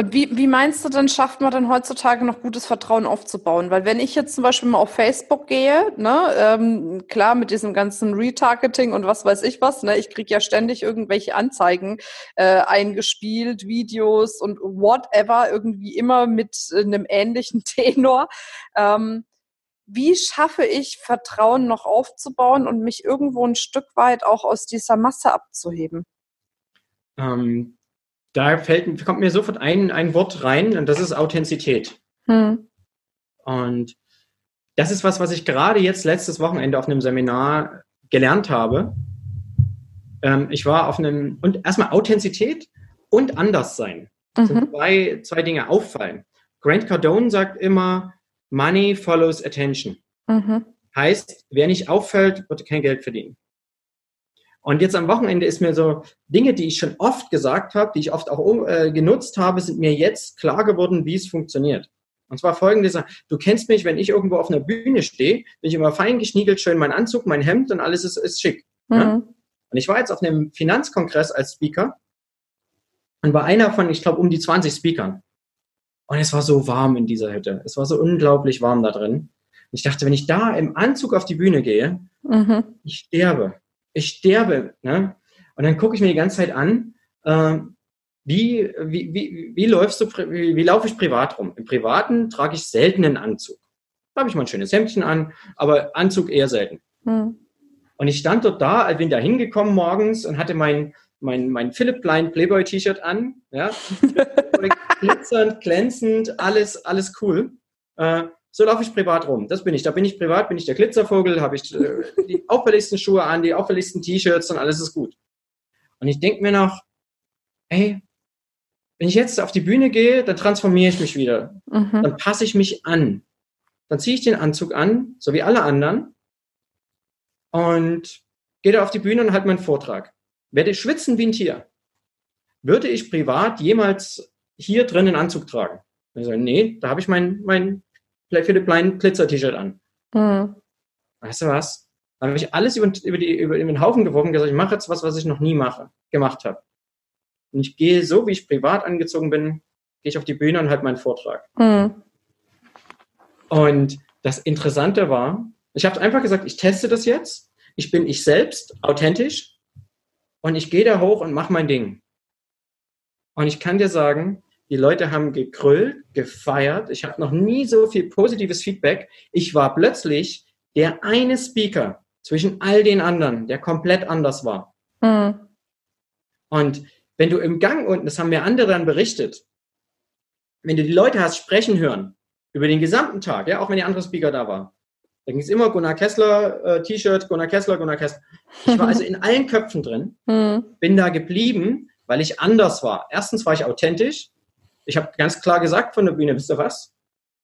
Und wie, wie meinst du denn, schafft man denn heutzutage noch gutes Vertrauen aufzubauen? Weil wenn ich jetzt zum Beispiel mal auf Facebook gehe, ne, ähm, klar mit diesem ganzen Retargeting und was weiß ich was, ne, ich kriege ja ständig irgendwelche Anzeigen äh, eingespielt, Videos und whatever, irgendwie immer mit einem ähnlichen Tenor. Ähm, wie schaffe ich Vertrauen noch aufzubauen und mich irgendwo ein Stück weit auch aus dieser Masse abzuheben? ähm, da fällt, kommt mir sofort ein, ein Wort rein und das ist Authentizität. Hm. Und das ist was, was ich gerade jetzt letztes Wochenende auf einem Seminar gelernt habe. Ähm, ich war auf einem, und erstmal Authentizität und Anderssein. Mhm. Sind zwei, zwei Dinge auffallen. Grant Cardone sagt immer, Money follows attention. Mhm. Heißt, wer nicht auffällt, wird kein Geld verdienen. Und jetzt am Wochenende ist mir so Dinge, die ich schon oft gesagt habe, die ich oft auch äh, genutzt habe, sind mir jetzt klar geworden, wie es funktioniert. Und zwar folgendes, du kennst mich, wenn ich irgendwo auf einer Bühne stehe, bin ich immer fein geschniegelt, schön mein Anzug, mein Hemd und alles ist, ist schick. Mhm. Ja? Und ich war jetzt auf einem Finanzkongress als Speaker und war einer von, ich glaube, um die 20 Speakern. Und es war so warm in dieser Hütte. Es war so unglaublich warm da drin. Und ich dachte, wenn ich da im Anzug auf die Bühne gehe, mhm. ich sterbe. Ich sterbe. Ne? Und dann gucke ich mir die ganze Zeit an, äh, wie, wie, wie, wie läufst du, wie, wie laufe ich privat rum? Im Privaten trage ich selten einen Anzug. Da habe ich mal ein schönes Hemdchen an, aber Anzug eher selten. Mhm. Und ich stand dort da, bin da hingekommen morgens und hatte mein, mein, mein Philipp Blind Playboy T-Shirt an, ja, glitzernd, glänzend, alles, alles cool. Äh, so laufe ich privat rum. Das bin ich. Da bin ich privat, bin ich der Glitzervogel, habe ich äh, die auffälligsten Schuhe an, die auffälligsten T-Shirts und alles ist gut. Und ich denke mir noch, ey, wenn ich jetzt auf die Bühne gehe, dann transformiere ich mich wieder. Mhm. Dann passe ich mich an. Dann ziehe ich den Anzug an, so wie alle anderen, und gehe da auf die Bühne und halte meinen Vortrag werde ich schwitzen wie ein Tier. Würde ich privat jemals hier drin einen Anzug tragen? Sage, nee, da habe ich mein, mein Philipp Plein Glitzer-T-Shirt an. Mhm. Weißt du was? Da habe ich alles über, über, die, über, den Haufen geworfen und gesagt, ich mache jetzt was, was ich noch nie mache, gemacht habe. Und ich gehe so, wie ich privat angezogen bin, gehe ich auf die Bühne und halte meinen Vortrag. Mhm. Und das Interessante war, ich habe einfach gesagt, ich teste das jetzt. Ich bin ich selbst, authentisch und ich gehe da hoch und mache mein Ding. Und ich kann dir sagen, die Leute haben gekrüllt, gefeiert. Ich habe noch nie so viel positives Feedback. Ich war plötzlich der eine Speaker zwischen all den anderen, der komplett anders war. Mhm. Und wenn du im Gang unten, das haben mir andere dann berichtet, wenn du die Leute hast sprechen hören über den gesamten Tag, ja, auch wenn der andere Speaker da war, da ging es immer Gunnar Kessler äh, T-Shirt, Gunnar Kessler, Gunnar Kessler. Ich war also in allen Köpfen drin, hm. bin da geblieben, weil ich anders war. Erstens war ich authentisch. Ich habe ganz klar gesagt von der Bühne, wisst ihr was?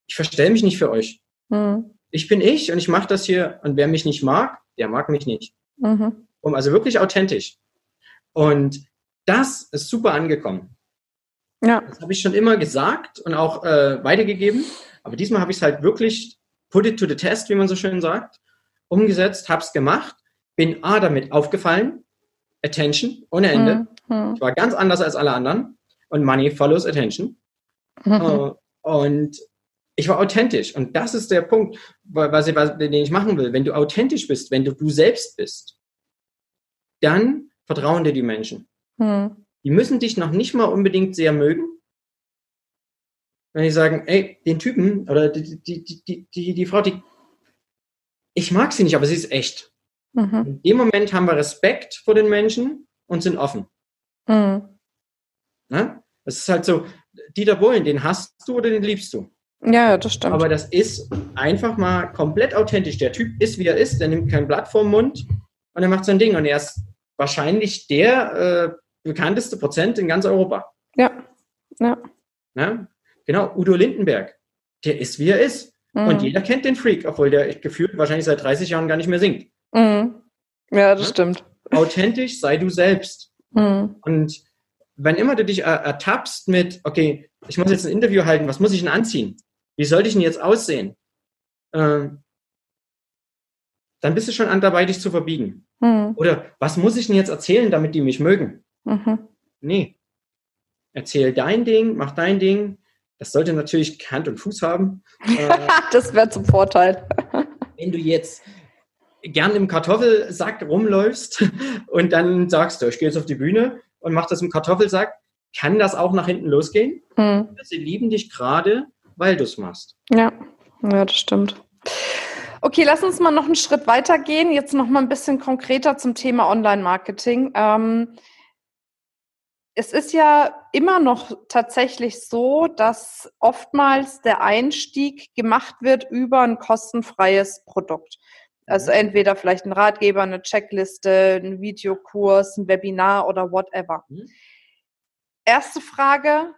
Ich verstelle mich nicht für euch. Mhm. Ich bin ich und ich mache das hier. Und wer mich nicht mag, der mag mich nicht. Mhm. Um, also wirklich authentisch. Und das ist super angekommen. Ja. Das habe ich schon immer gesagt und auch äh, weitergegeben. Aber diesmal habe ich es halt wirklich put it to the test, wie man so schön sagt, umgesetzt, hab's gemacht, bin A damit aufgefallen, Attention ohne Ende. Mhm. Ich war ganz anders als alle anderen und Money follows Attention. Mhm. Uh, und ich war authentisch und das ist der Punkt, was ich, was, den ich machen will. Wenn du authentisch bist, wenn du du selbst bist, dann vertrauen dir die Menschen. Mhm. Die müssen dich noch nicht mal unbedingt sehr mögen, wenn die sagen, ey, den Typen oder die, die, die, die, die Frau, die, ich mag sie nicht, aber sie ist echt. Mhm. In dem Moment haben wir Respekt vor den Menschen und sind offen. Mhm. Na? Das ist halt so, Dieter Bohlen, den hast du oder den liebst du? Ja, das stimmt. Aber das ist einfach mal komplett authentisch. Der Typ ist, wie er ist, der nimmt kein Blatt vorm Mund und er macht sein Ding. Und er ist wahrscheinlich der äh, bekannteste Prozent in ganz Europa. Ja, ja. Na? Genau, Udo Lindenberg. Der ist, wie er ist. Mhm. Und jeder kennt den Freak, obwohl der gefühlt wahrscheinlich seit 30 Jahren gar nicht mehr singt. Mhm. Ja, das ja? stimmt. Authentisch, sei du selbst. Mhm. Und wenn immer du dich ertappst mit, okay, ich muss jetzt ein Interview halten, was muss ich denn anziehen? Wie sollte ich denn jetzt aussehen? Ähm, dann bist du schon an dabei, dich zu verbiegen. Mhm. Oder was muss ich denn jetzt erzählen, damit die mich mögen? Mhm. Nee. Erzähl dein Ding, mach dein Ding, das sollte natürlich Hand und Fuß haben. das wäre zum Vorteil. wenn du jetzt gern im Kartoffelsack rumläufst und dann sagst du, ich gehe jetzt auf die Bühne und mach das im Kartoffelsack, kann das auch nach hinten losgehen. Hm. Sie lieben dich gerade, weil du es machst. Ja, ja, das stimmt. Okay, lass uns mal noch einen Schritt weiter gehen. Jetzt noch mal ein bisschen konkreter zum Thema Online-Marketing. Ähm, es ist ja immer noch tatsächlich so, dass oftmals der Einstieg gemacht wird über ein kostenfreies Produkt. Also mhm. entweder vielleicht ein Ratgeber, eine Checkliste, ein Videokurs, ein Webinar oder whatever. Mhm. Erste Frage,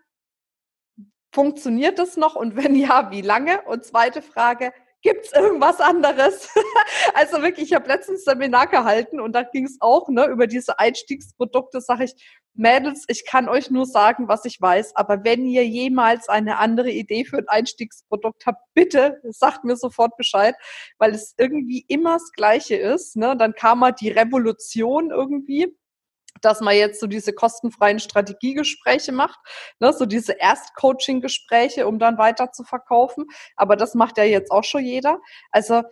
funktioniert das noch und wenn ja, wie lange? Und zweite Frage, gibt es irgendwas anderes? also wirklich, ich habe letztens Seminar gehalten und da ging es auch ne, über diese Einstiegsprodukte, sage ich, Mädels, ich kann euch nur sagen, was ich weiß, aber wenn ihr jemals eine andere Idee für ein Einstiegsprodukt habt, bitte sagt mir sofort Bescheid, weil es irgendwie immer das Gleiche ist. Ne? Dann kam mal die Revolution irgendwie dass man jetzt so diese kostenfreien Strategiegespräche macht, ne, so diese Erst-Coaching-Gespräche, um dann weiter zu verkaufen. Aber das macht ja jetzt auch schon jeder. Also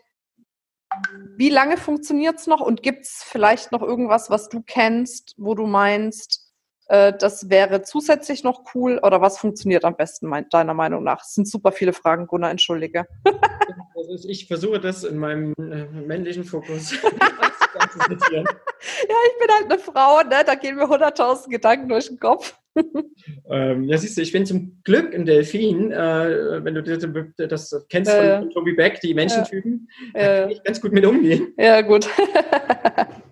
wie lange funktioniert's noch und gibt's vielleicht noch irgendwas, was du kennst, wo du meinst, äh, das wäre zusätzlich noch cool oder was funktioniert am besten deiner Meinung nach? Es sind super viele Fragen, Gunnar, entschuldige. Also ich versuche das in meinem äh, männlichen Fokus ja, ich bin halt eine Frau, ne? da gehen mir hunderttausend Gedanken durch den Kopf. ähm, ja, siehst du, ich bin zum Glück ein Delfin, äh, wenn du das, das kennst äh, von Toby Beck, die Menschentypen, äh, kann ich ganz gut mit umgehen. Ja, gut.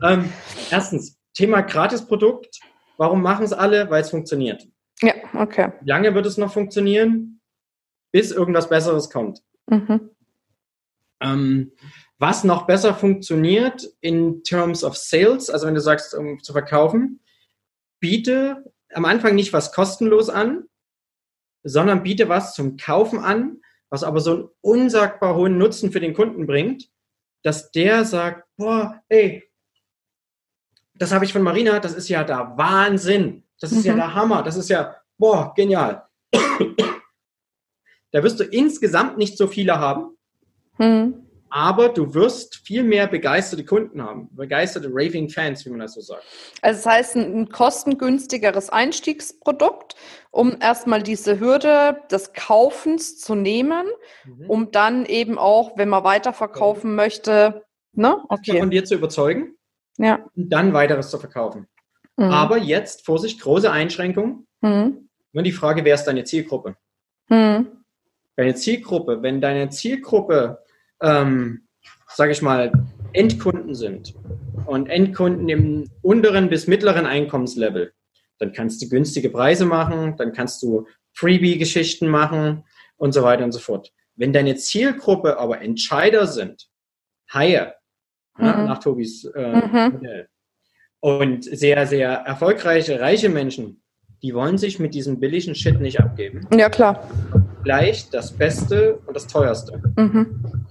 ähm, erstens, Thema Gratisprodukt. Warum machen es alle? Weil es funktioniert. Ja, okay. Wie lange wird es noch funktionieren? Bis irgendwas Besseres kommt. Mhm. Ähm, was noch besser funktioniert in terms of sales, also wenn du sagst, um zu verkaufen, biete am Anfang nicht was kostenlos an, sondern biete was zum Kaufen an, was aber so einen unsagbar hohen Nutzen für den Kunden bringt, dass der sagt, boah, ey, das habe ich von Marina, das ist ja der Wahnsinn, das ist mhm. ja der Hammer, das ist ja, boah, genial. da wirst du insgesamt nicht so viele haben. Mhm aber du wirst viel mehr begeisterte Kunden haben, begeisterte Raving Fans, wie man das so sagt. Also das heißt, ein kostengünstigeres Einstiegsprodukt, um erstmal diese Hürde des Kaufens zu nehmen, mhm. um dann eben auch, wenn man weiterverkaufen ja. möchte, ne? Okay. Von dir zu überzeugen. Ja. Und dann weiteres zu verkaufen. Mhm. Aber jetzt, Vorsicht, große Einschränkung. Mhm. Nur die Frage, wer ist deine Zielgruppe? Mhm. Deine Zielgruppe, wenn deine Zielgruppe ähm, sage ich mal, Endkunden sind und Endkunden im unteren bis mittleren Einkommenslevel, dann kannst du günstige Preise machen, dann kannst du Freebie-Geschichten machen und so weiter und so fort. Wenn deine Zielgruppe aber Entscheider sind, Haie, mhm. ja, nach Tobis äh, mhm. Modell, und sehr, sehr erfolgreiche, reiche Menschen, die wollen sich mit diesem billigen Shit nicht abgeben. Ja, klar. Gleich das Beste und das Teuerste. Mhm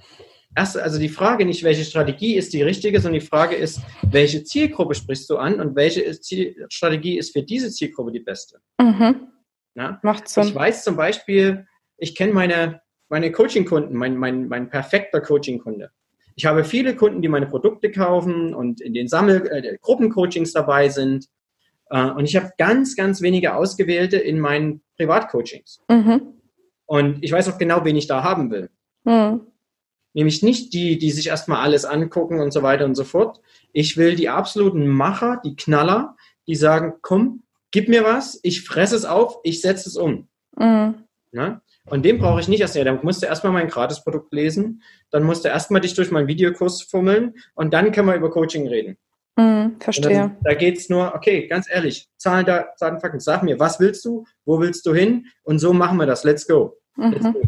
erst, also die Frage nicht, welche Strategie ist die richtige, sondern die Frage ist, welche Zielgruppe sprichst du an und welche Ziel Strategie ist für diese Zielgruppe die beste. Mhm. Ja? Macht Sinn. Ich weiß zum Beispiel, ich kenne meine, meine Coaching-Kunden, mein, mein, mein perfekter Coaching-Kunde. Ich habe viele Kunden, die meine Produkte kaufen und in den Sammel äh, Gruppencoachings dabei sind. Äh, und ich habe ganz, ganz wenige Ausgewählte in meinen Privatcoachings. Mhm. Und ich weiß auch genau, wen ich da haben will. Mhm. Nämlich nicht die, die sich erstmal alles angucken und so weiter und so fort. Ich will die absoluten Macher, die Knaller, die sagen, komm, gib mir was, ich fresse es auf, ich setze es um. Mhm. Na? Und den brauche ich nicht erst. Ja, dann musst du erstmal mein Gratisprodukt lesen, dann musst du erstmal dich durch meinen Videokurs fummeln und dann können wir über Coaching reden. Mhm, verstehe. Dann, da geht es nur, okay, ganz ehrlich, Zahlen, da, Zahlen, Fakten, sag mir, was willst du, wo willst du hin und so machen wir das, let's go. Let's mhm. go.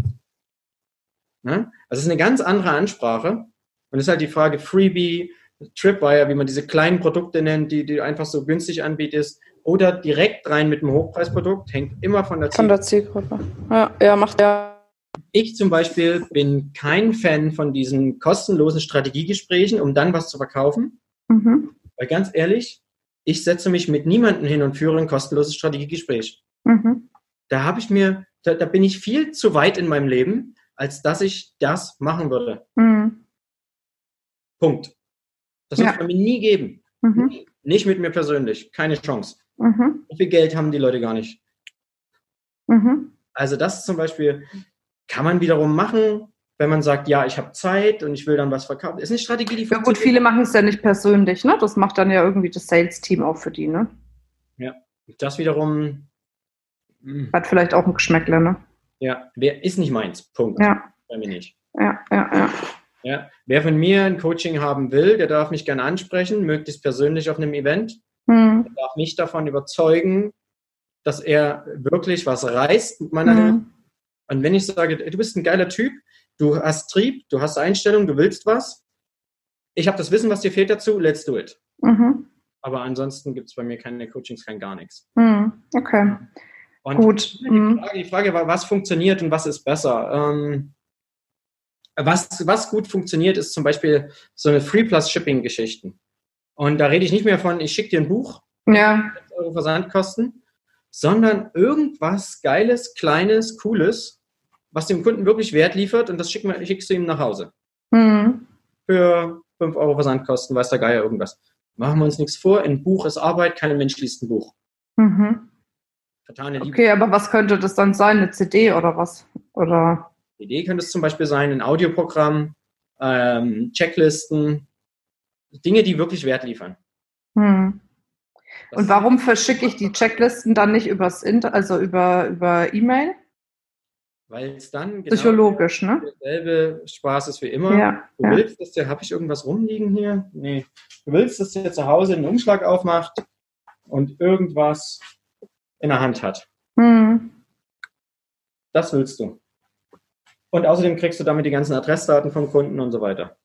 Ne? Also es ist eine ganz andere Ansprache. Und es ist halt die Frage Freebie, Tripwire, wie man diese kleinen Produkte nennt, die, die du einfach so günstig anbietest, oder direkt rein mit einem Hochpreisprodukt, hängt immer von der Zielgruppe. Von der Zielgruppe. Ja, ja macht ja. Ich zum Beispiel bin kein Fan von diesen kostenlosen Strategiegesprächen, um dann was zu verkaufen. Mhm. Weil ganz ehrlich, ich setze mich mit niemandem hin und führe ein kostenloses Strategiegespräch. Mhm. Da habe ich mir, da, da bin ich viel zu weit in meinem Leben, als dass ich das machen würde. Mhm. Punkt. Das wird es mir nie geben. Mhm. Nicht mit mir persönlich. Keine Chance. Mhm. So viel Geld haben die Leute gar nicht. Mhm. Also das zum Beispiel kann man wiederum machen, wenn man sagt, ja, ich habe Zeit und ich will dann was verkaufen. Ist eine Strategie, die Ja gut, viele machen es ja nicht persönlich, ne? Das macht dann ja irgendwie das Sales-Team auch für die, ne? Ja. Das wiederum. hm, Hat vielleicht auch ein Geschmäckle, ne? Ja, wer ist nicht meins. Punkt. Ja, Bei mir nicht. ja, ja, ja. Ja. Wer von mir ein Coaching haben will, der darf mich gerne ansprechen, möglichst persönlich auf einem Event. Hm. Er darf mich davon überzeugen, dass er wirklich was reißt mit meiner Hilfe. Hm. Und wenn ich sage, du bist ein geiler Typ, du hast Trieb, du hast Einstellung, du willst was, ich habe das Wissen, was dir fehlt dazu, let's do it. Mhm. Aber ansonsten gibt es bei mir keine Coachings, kein gar nichts. Hm. Okay, Und gut. Die Hm. Frage, die Frage war, was funktioniert und was ist besser? Ähm, was, was gut funktioniert, ist zum Beispiel so eine Free Plus Shipping Geschichten. Und da rede ich nicht mehr von, ich schicke dir ein Buch, Ja, 6 Euro Versandkosten, sondern irgendwas Geiles, Kleines, Cooles, was dem Kunden wirklich Wert liefert und das schick schickst du ihm nach Hause. hm. Für 5 Euro Versandkosten, weiß der Geier irgendwas. Machen wir uns nichts vor, ein Buch ist Arbeit, kein Mensch liest ein Buch. Mhm. Vertane Liebe. Okay, aber was könnte das dann sein? Eine CD oder was? Oder Die Idee könnte es zum Beispiel sein, ein Audioprogramm, ähm, Checklisten, Dinge, die wirklich Wert liefern. hm. Und warum verschicke ich die Checklisten dann nicht übers Inter also über, über E-Mail? Weil es dann genau Psychologisch, ne? derselbe Spaß ist wie immer. Ja, Du ja. willst, dass der, habe ich irgendwas rumliegen hier? Nee. Du willst, dass der zu Hause einen Umschlag aufmacht und irgendwas in der Hand hat. Hm. Das willst du. Und außerdem kriegst du damit die ganzen Adressdaten vom Kunden und so weiter.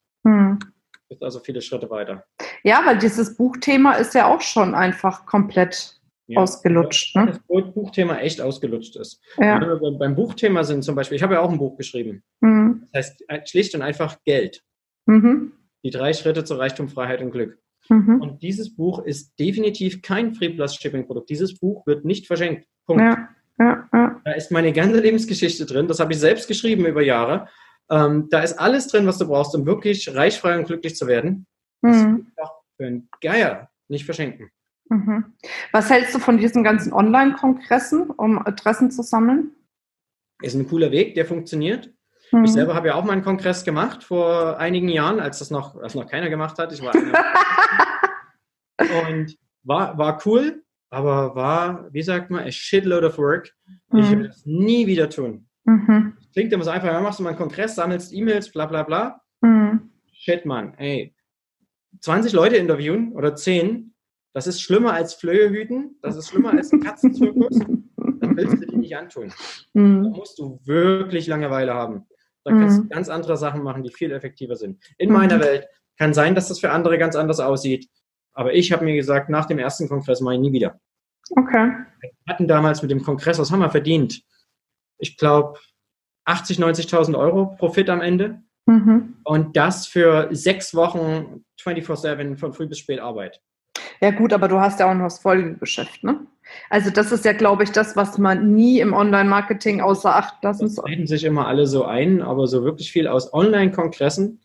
Hm. Ist also viele Schritte weiter. Ja, weil dieses Buchthema ist ja auch schon einfach komplett Ja. ausgelutscht. Ne? Das Buchthema echt ausgelutscht ist. Ja. Wenn wir beim- Buchthema sind zum Beispiel, ich habe ja auch ein Buch geschrieben. Hm. Das heißt äh, schlicht und einfach Geld. Mhm. Die drei Schritte zu Reichtum, Freiheit und Glück. Mhm. Und dieses Buch ist definitiv kein Free Plus Shipping Produkt. Dieses Buch wird nicht verschenkt. Punkt. Ja. Da ist meine ganze Lebensgeschichte drin. Das habe ich selbst geschrieben über Jahre. Ähm, da ist alles drin, was du brauchst, um wirklich reich, frei und glücklich zu werden. Das Mhm. ist doch für einen Geier nicht verschenken. Mhm. Was hältst du von diesen ganzen Online-Kongressen, um Adressen zu sammeln? Ist ein cooler Weg, der funktioniert. Mhm. Ich selber habe ja auch mal einen Kongress gemacht vor einigen Jahren, als das noch, als noch keiner gemacht hat. Ich war und war, war cool, aber war, wie sagt man, a shitload of work. Ich Mhm. will das nie wieder tun. Mhm. Klingt immer so einfach, ja, machst du mal einen Kongress, sammelst E-Mails, bla bla bla. Mhm. Shit, Mann, ey. 20 Leute interviewen oder 10, das ist schlimmer als Flöhe hüten, das ist schlimmer als ein Katzenzirkus. Dann willst du die nicht antun. Da Mhm. musst du wirklich Langeweile haben. Da kannst du Mhm. ganz andere Sachen machen, die viel effektiver sind. In Mhm. meiner Welt kann sein, dass das für andere ganz anders aussieht. Aber ich habe mir gesagt, nach dem ersten Kongress mache ich nie wieder. Okay. Wir hatten damals mit dem Kongress, was haben wir verdient? Ich glaube 80, 90.000 Euro Profit am Ende. Mhm. Und das für sechs Wochen 24-7 von früh bis spät Arbeit. Ja gut, aber du hast ja auch noch das Folgegeschäft, ne? Also das ist ja, glaube ich, das, was man nie im Online-Marketing außer Acht lassen Das soll. reden sich immer alle so ein, aber so wirklich viel aus Online-Kongressen.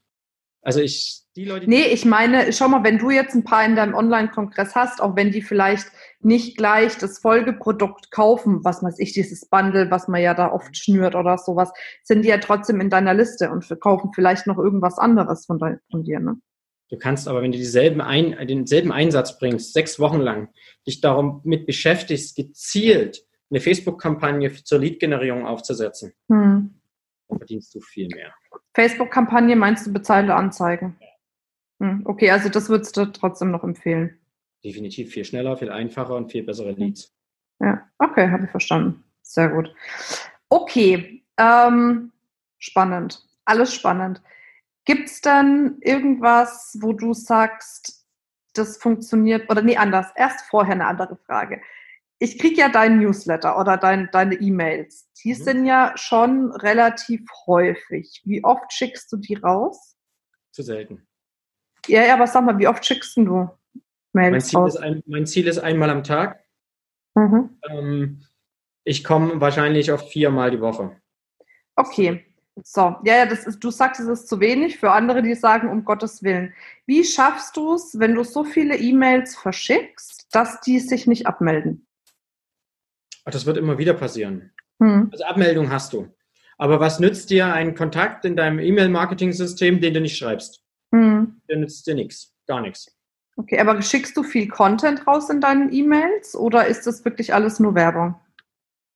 Also ich, die Leute, die Nee, ich meine, schau mal, wenn du jetzt ein paar in deinem Online-Kongress hast, auch wenn die vielleicht nicht gleich das Folgeprodukt kaufen, was weiß ich, dieses Bundle, was man ja da oft schnürt oder sowas, sind die ja trotzdem in deiner Liste und kaufen vielleicht noch irgendwas anderes von, de von dir, ne? Du kannst aber, wenn du dieselben ein, denselben Einsatz bringst, sechs Wochen lang, dich darum mit beschäftigst, gezielt eine Facebook-Kampagne zur Lead-Generierung aufzusetzen, Hm. dann verdienst du viel mehr. Facebook-Kampagne meinst du bezahlte Anzeigen? Hm. Okay, also das würdest du trotzdem noch empfehlen. Definitiv viel schneller, viel einfacher und viel bessere Leads. Ja, okay, habe ich verstanden. Sehr gut. Okay, ähm, spannend. Alles spannend. Gibt es dann irgendwas, wo du sagst, das funktioniert, oder nee, anders, erst vorher eine andere Frage. Ich kriege ja deinen Newsletter oder dein, deine E-Mails. Die Mhm. sind ja schon relativ häufig. Wie oft schickst du die raus? Zu selten. Ja, ja, aber sag mal, wie oft schickst denn du Mein Ziel, ein, mein Ziel ist einmal am Tag. Mhm. Ähm, ich komme wahrscheinlich auf viermal die Woche. Okay. So, ja, ja, das ist, du sagst, es ist zu wenig für andere, die sagen, um Gottes Willen. Wie schaffst du es, wenn du so viele E-Mails verschickst, dass die sich nicht abmelden? Ach, das wird immer wieder passieren. Hm. Also Abmeldung hast du. Aber was nützt dir ein Kontakt in deinem E-Mail-Marketing-System, den du nicht schreibst? Hm. Der nützt dir nichts. Gar nichts. Okay, aber schickst du viel Content raus in deinen E-Mails oder ist das wirklich alles nur Werbung?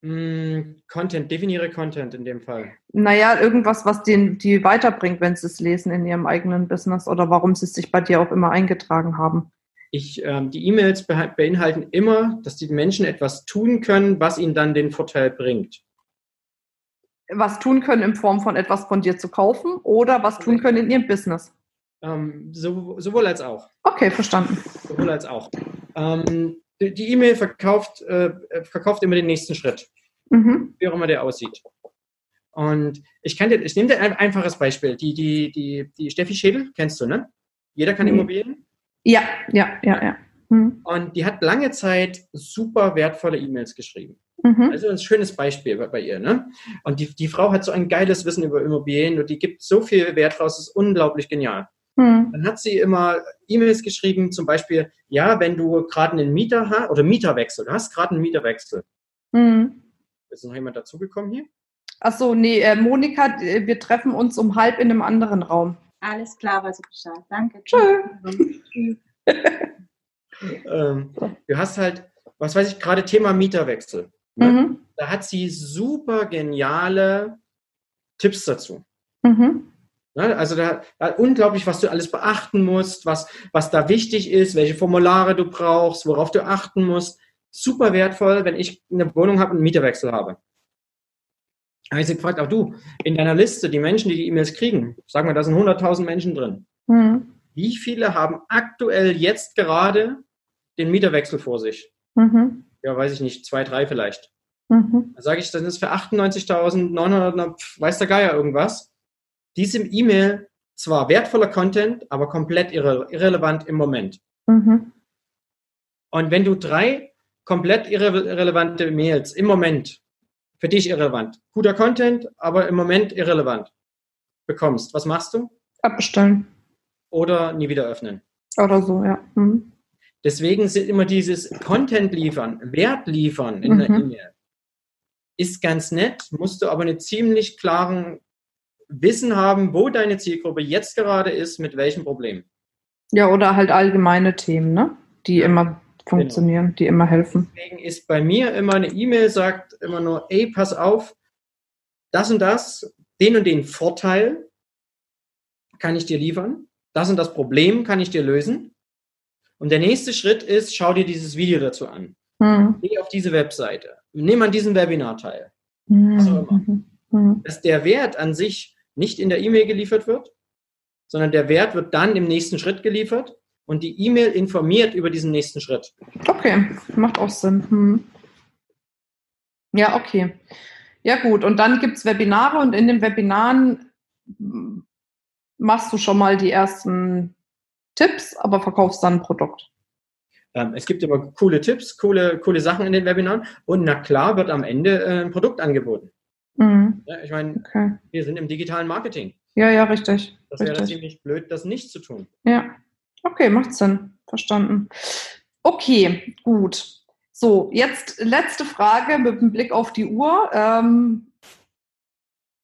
Mm, Content, definiere Content in dem Fall. Naja, irgendwas, was den, die weiterbringt, wenn sie es lesen in ihrem eigenen Business oder warum sie sich bei dir auch immer eingetragen haben. Ich, ähm, die E-Mails beinhalten immer, dass die Menschen etwas tun können, was ihnen dann den Vorteil bringt. Was tun können in Form von etwas von dir zu kaufen oder was tun können in ihrem Business? Ähm, so, sowohl als auch. Okay, verstanden. Sowohl als auch. Ähm, die E-Mail verkauft, äh, verkauft immer den nächsten Schritt, mhm. wie auch immer der aussieht. Und ich kann dir, ich nehme dir ein einfaches Beispiel. Die, die, die, die Steffi Schädel, kennst du, ne? Jeder kann mhm. Immobilien? Ja, ja, ja, ja. Mhm. Und die hat lange Zeit super wertvolle E-Mails geschrieben. Mhm. Also ein schönes Beispiel bei, bei ihr. Ne? Und die, die Frau hat so ein geiles Wissen über Immobilien und die gibt so viel Wert raus, das ist unglaublich genial. Mhm. Dann hat sie immer E-Mails geschrieben, zum Beispiel, ja, wenn du gerade einen Mieter hast, oder Mieterwechsel, du hast gerade einen Mieterwechsel. Mhm. Ist noch jemand dazugekommen hier? Ach so, nee, äh, Monika, äh, wir treffen uns um halb in einem anderen Raum. Alles klar, weiß ich Bescheid. Danke. Tschö. ähm, du hast halt, was weiß ich, gerade Thema Mieterwechsel. Ne? Mhm. Da hat sie super geniale Tipps dazu. Mhm. Ne? Also da, da, unglaublich, was du alles beachten musst, was, was da wichtig ist, welche Formulare du brauchst, worauf du achten musst. Super wertvoll, wenn ich eine Wohnung habe und einen Mieterwechsel habe. Habe ich sie gefragt, auch du, in deiner Liste, die Menschen, die die E-Mails kriegen, sagen wir, da sind 100.000 Menschen drin. Mhm. Wie viele haben aktuell jetzt gerade den Mieterwechsel vor sich? Mhm. Ja, weiß ich nicht, zwei, drei vielleicht. Mhm. Da sage ich, das ist für 98.900, weiß der Geier irgendwas diese E-Mail zwar wertvoller Content, aber komplett irre irrelevant im Moment. Mhm. Und wenn du drei komplett irrelevante Mails im Moment, für dich irrelevant, guter Content, aber im Moment irrelevant, bekommst, was machst du? Abbestellen. Oder nie wieder öffnen. Oder so, ja. Mhm. Deswegen sind immer dieses Content liefern, Wert liefern in mhm. der E-Mail. Ist ganz nett, musst du aber einen ziemlich klaren Wissen haben, wo deine Zielgruppe jetzt gerade ist, mit welchem Problem. Ja, oder halt allgemeine Themen, ne? die immer funktionieren, genau. die immer helfen. Deswegen ist bei mir immer eine E-Mail, sagt immer nur, ey, pass auf, das und das, den und den Vorteil kann ich dir liefern, das und das Problem kann ich dir lösen. Und der nächste Schritt ist, schau dir dieses Video dazu an. Hm. Geh auf diese Webseite. Nimm an diesem Webinar teil. Hm. Was auch immer. Hm. Dass der Wert an sich nicht in der E-Mail geliefert wird, sondern der Wert wird dann im nächsten Schritt geliefert und die E-Mail informiert über diesen nächsten Schritt. Okay, macht auch Sinn. Hm. Ja, okay. Ja, gut. Und dann gibt es Webinare und in den Webinaren machst du schon mal die ersten Tipps, aber verkaufst dann ein Produkt. Ähm, es gibt immer coole Tipps, coole, coole Sachen in den Webinaren und na klar wird am Ende äh, ein Produkt angeboten. Mhm. Ja, ich meine, okay. wir sind im digitalen Marketing. Ja, ja, richtig. Das wäre ziemlich blöd, das nicht zu tun. Ja, okay, macht Sinn. Verstanden. Okay, gut. So, jetzt letzte Frage mit dem Blick auf die Uhr. Ähm,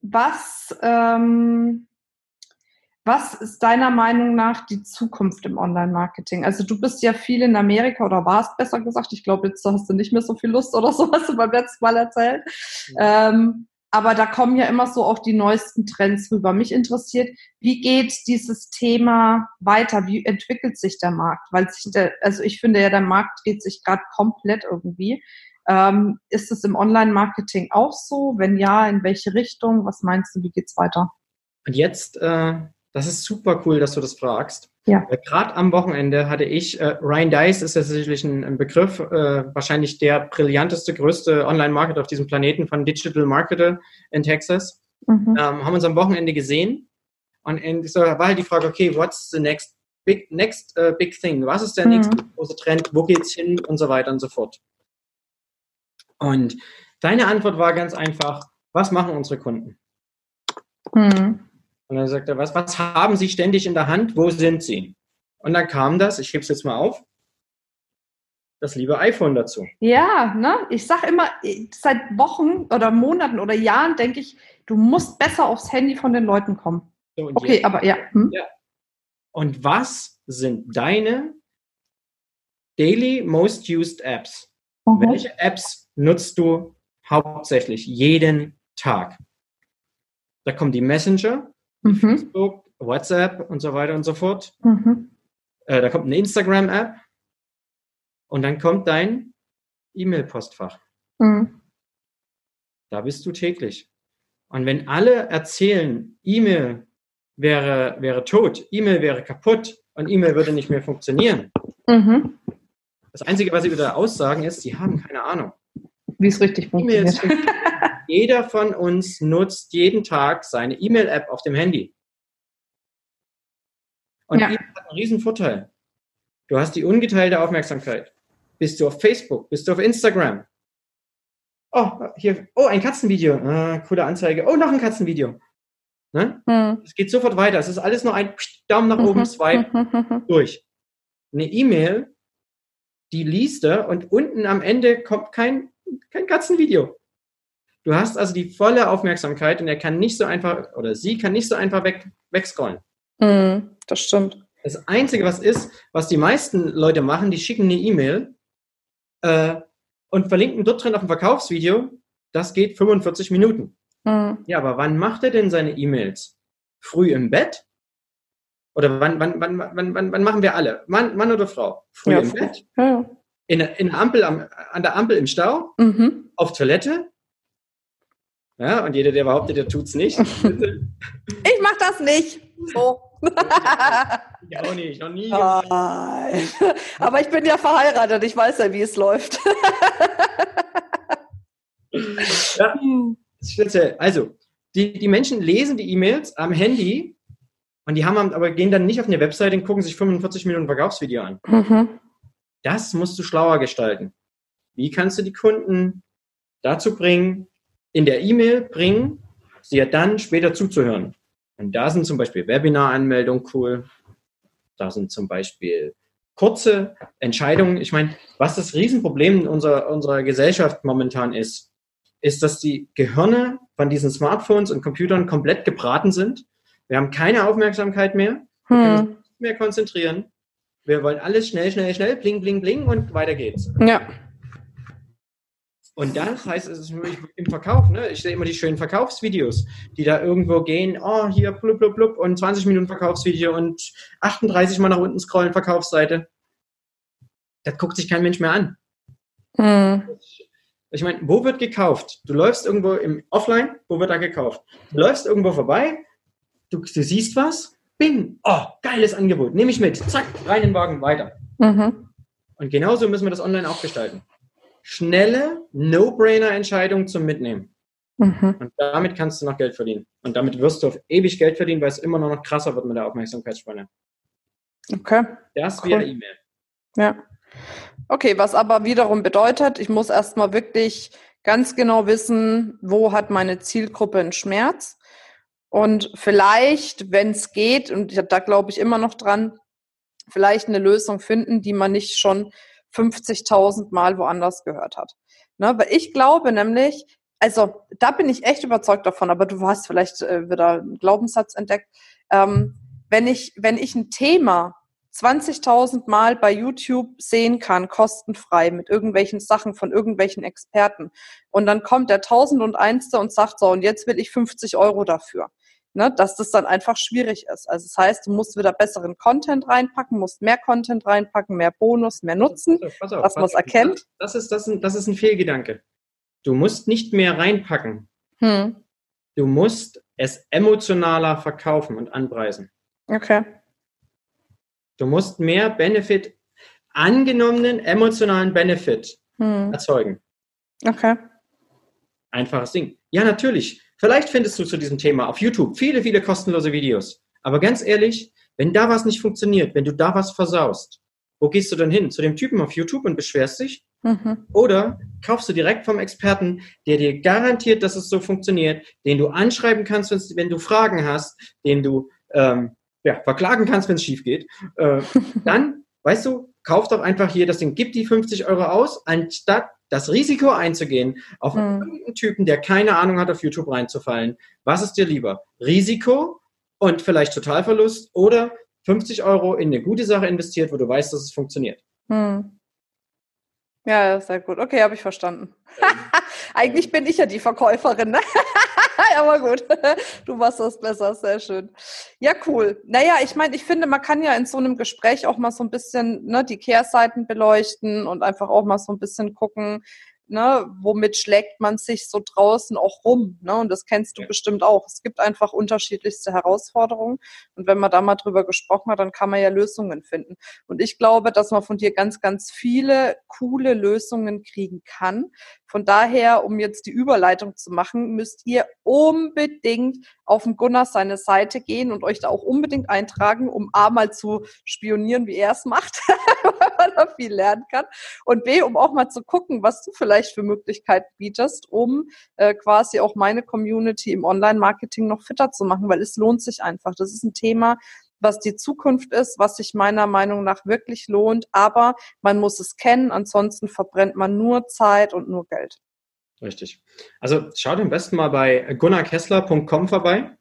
was, ähm, was ist deiner Meinung nach die Zukunft im Online-Marketing? Also du bist ja viel in Amerika oder warst besser gesagt. Ich glaube, jetzt hast du nicht mehr so viel Lust oder so, hast du beim letzten Mal erzählt. Ja. Ähm, aber da kommen ja immer so auch die neuesten Trends rüber. Mich interessiert, wie geht dieses Thema weiter? Wie entwickelt sich der Markt? Weil sich der, also ich finde ja, der Markt dreht sich gerade komplett irgendwie. Ähm, ist es im Online-Marketing auch so? Wenn ja, in welche Richtung? Was meinst du, wie geht's weiter? Und jetzt äh, das ist super cool, dass du das fragst. Ja. Äh, Gerade am Wochenende hatte ich, äh, Ryan Dice ist ja sicherlich ein, ein Begriff, äh, wahrscheinlich der brillanteste, größte Online-Marketer auf diesem Planeten von Digital Marketer in Texas. Mhm. Ähm, haben uns am Wochenende gesehen. Und so war halt die Frage, okay, what's the next big, next uh, big thing? Was ist der mhm. nächste große Trend? Wo geht's hin? Und so weiter und so fort. Und deine Antwort war ganz einfach, was machen unsere Kunden? Mhm. Und dann sagt er, was, was haben Sie ständig in der Hand? Wo sind Sie? Und dann kam das, ich hebe es jetzt mal auf, das liebe iPhone dazu. Ja, ne? Ich sage immer, seit Wochen oder Monaten oder Jahren denke ich, du musst besser aufs Handy von den Leuten kommen. So, okay, jetzt, aber ja. Hm? ja. Und was sind deine Daily Most Used Apps. Mhm. Welche Apps nutzt du hauptsächlich jeden Tag? Da kommen die Messenger, Mhm. Facebook, WhatsApp und so weiter und so fort. Mhm. Äh, da kommt eine Instagram-App und dann kommt dein E-Mail-Postfach. Mhm. Da bist du täglich. Und wenn alle erzählen, E-Mail wäre, wäre tot, E-Mail wäre kaputt und E-Mail würde nicht mehr funktionieren, Mhm. das Einzige, was sie wieder aussagen, ist, sie haben keine Ahnung. Wie es richtig funktioniert. Jeder von uns nutzt jeden Tag seine E-Mail-App auf dem Handy. Und Ja. E-Mail hat einen riesen Vorteil. Du hast die ungeteilte Aufmerksamkeit. Bist du auf Facebook? Bist du auf Instagram? Oh, hier, oh, ein Katzenvideo. Ah, coole Anzeige. Oh, noch ein Katzenvideo. Ne? Mhm. Es geht sofort weiter. Es ist alles nur ein Daumen nach oben, Mhm. durch. Eine E-Mail, die liest er und unten am Ende kommt kein, kein Katzenvideo. Du hast also die volle Aufmerksamkeit und er kann nicht so einfach, oder sie kann nicht so einfach weg, wegscrollen. Mhm. Das stimmt. Das Einzige, was ist, was die meisten Leute machen, die schicken eine E-Mail äh, und verlinken dort drin auf ein Verkaufsvideo. Das geht 45 Minuten. Mhm. Ja, aber wann macht er denn seine E-Mails? Früh im Bett? Oder wann, wann, wann, wann, wann, wann machen wir alle? Mann, Mann oder Frau? Früh Ja, im früh. Bett? Ja. In, in Ampel am, an der Ampel im Stau? Mhm. Auf Toilette? Ja, und jeder, der behauptet, der tut's nicht. bitte. Ich mach das nicht. So. ich auch nicht, noch nie. Nein. Aber ich bin ja verheiratet, ich weiß ja, wie es läuft. Ja, speziell. Also, die, die Menschen lesen die E-Mails am Handy und die haben aber gehen dann nicht auf eine Webseite und gucken sich 45 Minuten Verkaufsvideo an. Mhm. Das musst du schlauer gestalten. Wie kannst du die Kunden dazu bringen, in der E-Mail bringen, sie ja dann später zuzuhören? Und da sind zum Beispiel Webinar-Anmeldungen cool. Da sind zum Beispiel kurze Entscheidungen. Ich meine, was das Riesenproblem in unserer, unserer Gesellschaft momentan ist, ist, dass die Gehirne von diesen Smartphones und Computern komplett gebraten sind. Wir haben keine Aufmerksamkeit mehr. Wir können uns Hm. nicht mehr konzentrieren. Wir wollen alles schnell, schnell, schnell, bling, bling, bling und weiter geht's. Ja. Und das heißt, es ist wirklich im Verkauf, ne? Ich sehe immer die schönen Verkaufsvideos, die da irgendwo gehen, oh, hier blub, blub, blub und 20 Minuten Verkaufsvideo und 38 Mal nach unten scrollen, Verkaufsseite. Das guckt sich kein Mensch mehr an. Hm. Ich meine, wo wird gekauft? Du läufst irgendwo im Offline, wo wird da gekauft? Du läufst irgendwo vorbei, du, du siehst was, bing, oh, geiles Angebot, nehme ich mit, zack, rein in den Wagen, weiter. Mhm. Und genauso müssen wir das online auch gestalten. Schnelle, No-Brainer-Entscheidungen zum Mitnehmen. Mhm. Und damit kannst du noch Geld verdienen. Und damit wirst du auf ewig Geld verdienen, weil es immer noch krasser wird mit der Aufmerksamkeitsspanne. Okay. Das Cool. wäre E-Mail. Ja. Okay, was aber wiederum bedeutet, ich muss erstmal wirklich ganz genau wissen, wo hat meine Zielgruppe einen Schmerz. Und vielleicht, wenn es geht, und da glaube ich immer noch dran, vielleicht eine Lösung finden, die man nicht schon 50.000 Mal woanders gehört hat. Ne? Weil ich glaube nämlich, also da bin ich echt überzeugt davon, aber du hast vielleicht äh, wieder einen Glaubenssatz entdeckt. Ähm, wenn ich, wenn ich ein Thema 20.000 Mal bei YouTube sehen kann, kostenfrei, mit irgendwelchen Sachen von irgendwelchen Experten. Und dann kommt der 1001. und sagt so, und jetzt will ich 50 Euro dafür. Ne, dass das dann einfach schwierig ist. Also das heißt, du musst wieder besseren Content reinpacken, musst mehr Content reinpacken, mehr Bonus, mehr Nutzen, Pass auf, pass auf, dass man es erkennt. Das ist, das, ist, das ist ein Fehlgedanke. Du musst nicht mehr reinpacken. Hm. Du musst es emotionaler verkaufen und anpreisen. Okay. Du musst mehr Benefit, angenommenen emotionalen Benefit Hm. erzeugen. Okay. Einfaches Ding. Ja, natürlich. Vielleicht findest du zu diesem Thema auf YouTube viele, viele kostenlose Videos. Aber ganz ehrlich, wenn da was nicht funktioniert, wenn du da was versaust, wo gehst du dann hin? Zu dem Typen auf YouTube und beschwerst dich? Mhm. Oder kaufst du direkt vom Experten, der dir garantiert, dass es so funktioniert, den du anschreiben kannst, wenn du Fragen hast, den du ähm, ja, verklagen kannst, wenn es schief geht. Äh, dann, weißt du, kauf doch einfach hier das Ding, gib die 50 Euro aus, anstatt das Risiko einzugehen, auf Mhm. irgendeinen Typen, der keine Ahnung hat, auf YouTube reinzufallen. Was ist dir lieber? Risiko und vielleicht Totalverlust oder 50 Euro in eine gute Sache investiert, wo du weißt, dass es funktioniert. Hm. Ja, sehr gut. Okay, habe ich verstanden. Eigentlich bin ich ja die Verkäuferin. Ne? Aber gut, du machst das besser, sehr schön. Ja, cool. Naja, ich meine, ich finde, man kann ja in so einem Gespräch auch mal so ein bisschen ne, die Kehrseiten beleuchten und einfach auch mal so ein bisschen gucken, ne, womit schlägt man sich so draußen auch rum, ne? Und das kennst du ja. bestimmt auch. Es gibt einfach unterschiedlichste Herausforderungen. Und wenn man da mal drüber gesprochen hat, dann kann man ja Lösungen finden. Und ich glaube, dass man von dir ganz, ganz viele coole Lösungen kriegen kann. Von daher, um jetzt die Überleitung zu machen, müsst ihr unbedingt auf den Gunnar seine Seite gehen und euch da auch unbedingt eintragen, um A mal zu spionieren, wie er es macht, viel lernen kann. Und B, um auch mal zu gucken, was du vielleicht für Möglichkeiten bietest, um äh, quasi auch meine Community im Online-Marketing noch fitter zu machen, weil es lohnt sich einfach. Das ist ein Thema, was die Zukunft ist, was sich meiner Meinung nach wirklich lohnt. Aber man muss es kennen, ansonsten verbrennt man nur Zeit und nur Geld. Richtig. Also schaut am besten mal bei gunnarkessler.com vorbei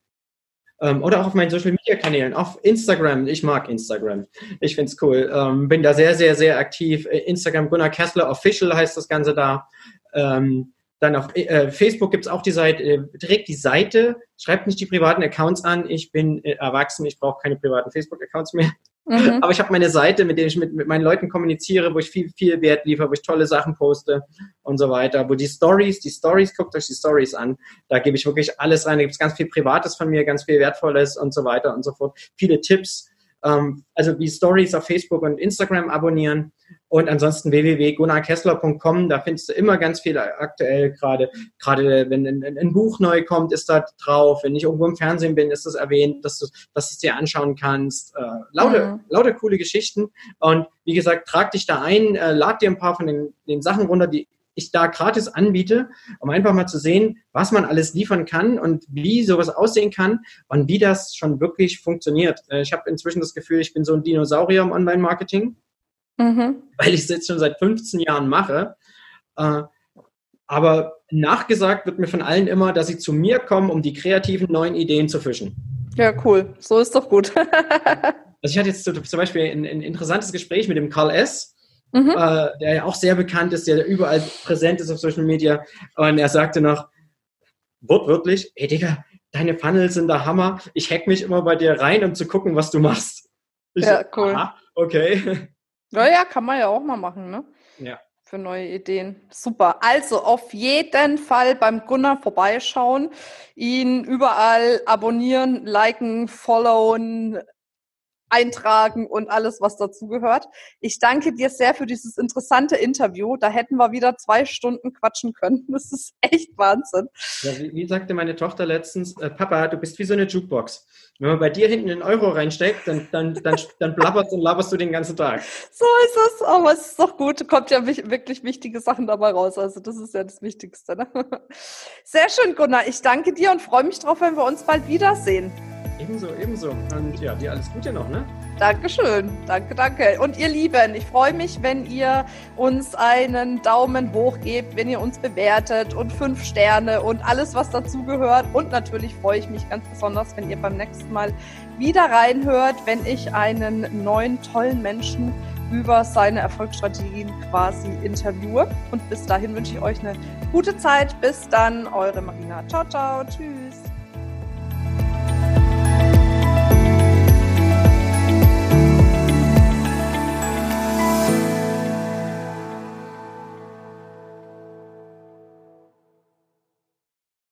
ähm, oder auch auf meinen Social Media Kanälen, auf Instagram. Ich mag Instagram. Ich finde es cool. Ähm, bin da sehr, sehr, sehr aktiv. Äh, Instagram Gunnar Kessler Official heißt das Ganze da. Ähm, dann auf äh, Facebook gibt es auch die Seite, äh, direkt die Seite. Schreibt nicht die privaten Accounts an. Ich bin äh, erwachsen, ich brauche keine privaten Facebook-Accounts mehr. Mhm. Aber ich habe meine Seite, mit der ich mit, mit meinen Leuten kommuniziere, wo ich viel, viel Wert liefere, wo ich tolle Sachen poste und so weiter. Wo die Stories, die Stories, guckt euch die Stories an. Da gebe ich wirklich alles rein. Da gibt es ganz viel Privates von mir, ganz viel Wertvolles und so weiter und so fort. Viele Tipps ähm, also wie Stories auf Facebook und Instagram abonnieren und ansonsten www.gunnarkessler.com, da findest du immer ganz viel aktuell gerade, gerade wenn ein, ein, Buch neu kommt, ist da drauf, wenn ich irgendwo im Fernsehen bin, ist das erwähnt, dass du, dass du es dir anschauen kannst. Äh, lauter, mhm. lauter coole Geschichten und wie gesagt, trag dich da ein, äh, lad dir ein paar von den, den Sachen runter, die ich da gratis anbiete, um einfach mal zu sehen, was man alles liefern kann und wie sowas aussehen kann und wie das schon wirklich funktioniert. Äh, ich habe inzwischen das Gefühl, ich bin so ein Dinosaurier im Online-Marketing, mhm. weil ich es jetzt schon seit 15 Jahren mache. Äh, aber nachgesagt wird mir von allen immer, dass sie zu mir kommen, um die kreativen neuen Ideen zu fischen. Ja, cool. So ist doch gut. also ich hatte jetzt zum Beispiel ein, ein interessantes Gespräch mit dem Karl S., mhm. äh, der ja auch sehr bekannt ist, der überall präsent ist auf Social Media. Und er sagte noch, wortwörtlich, ey Digga, deine Funnels sind der Hammer. Ich hack mich immer bei dir rein, um zu gucken, was du machst. Ich ja, so, cool. Aha, okay. Naja, kann man ja auch mal machen, ne? Ja. Für neue Ideen. Super. Also auf jeden Fall beim Gunnar vorbeischauen, ihn überall abonnieren, liken, followen, eintragen und alles, was dazugehört. Ich danke dir sehr für dieses interessante Interview. Da hätten wir wieder zwei Stunden quatschen können. Das ist echt Wahnsinn. Ja, wie, wie, sagte meine Tochter letztens, äh, Papa, du bist wie so eine Jukebox. Wenn man bei dir hinten einen Euro reinsteckt, dann, dann, dann, dann blabberst und laberst du den ganzen Tag. So ist es, aber es ist doch gut. Kommt ja wirklich wichtige Sachen dabei raus. Also das ist ja das Wichtigste. Ne? Sehr schön, Gunnar. Ich danke dir und freue mich drauf, wenn wir uns bald wiedersehen. Ebenso, ebenso. Und ja, dir alles Gute noch, ne? Dankeschön. Danke, danke. Und ihr Lieben, ich freue mich, wenn ihr uns einen Daumen hoch gebt, wenn ihr uns bewertet und fünf Sterne und alles, was dazugehört. Und natürlich freue ich mich ganz besonders, wenn ihr beim nächsten Mal wieder reinhört, wenn ich einen neuen, tollen Menschen über seine Erfolgsstrategien quasi interviewe. Und bis dahin wünsche ich euch eine gute Zeit. Bis dann, eure Marina. Ciao, ciao. Tschüss.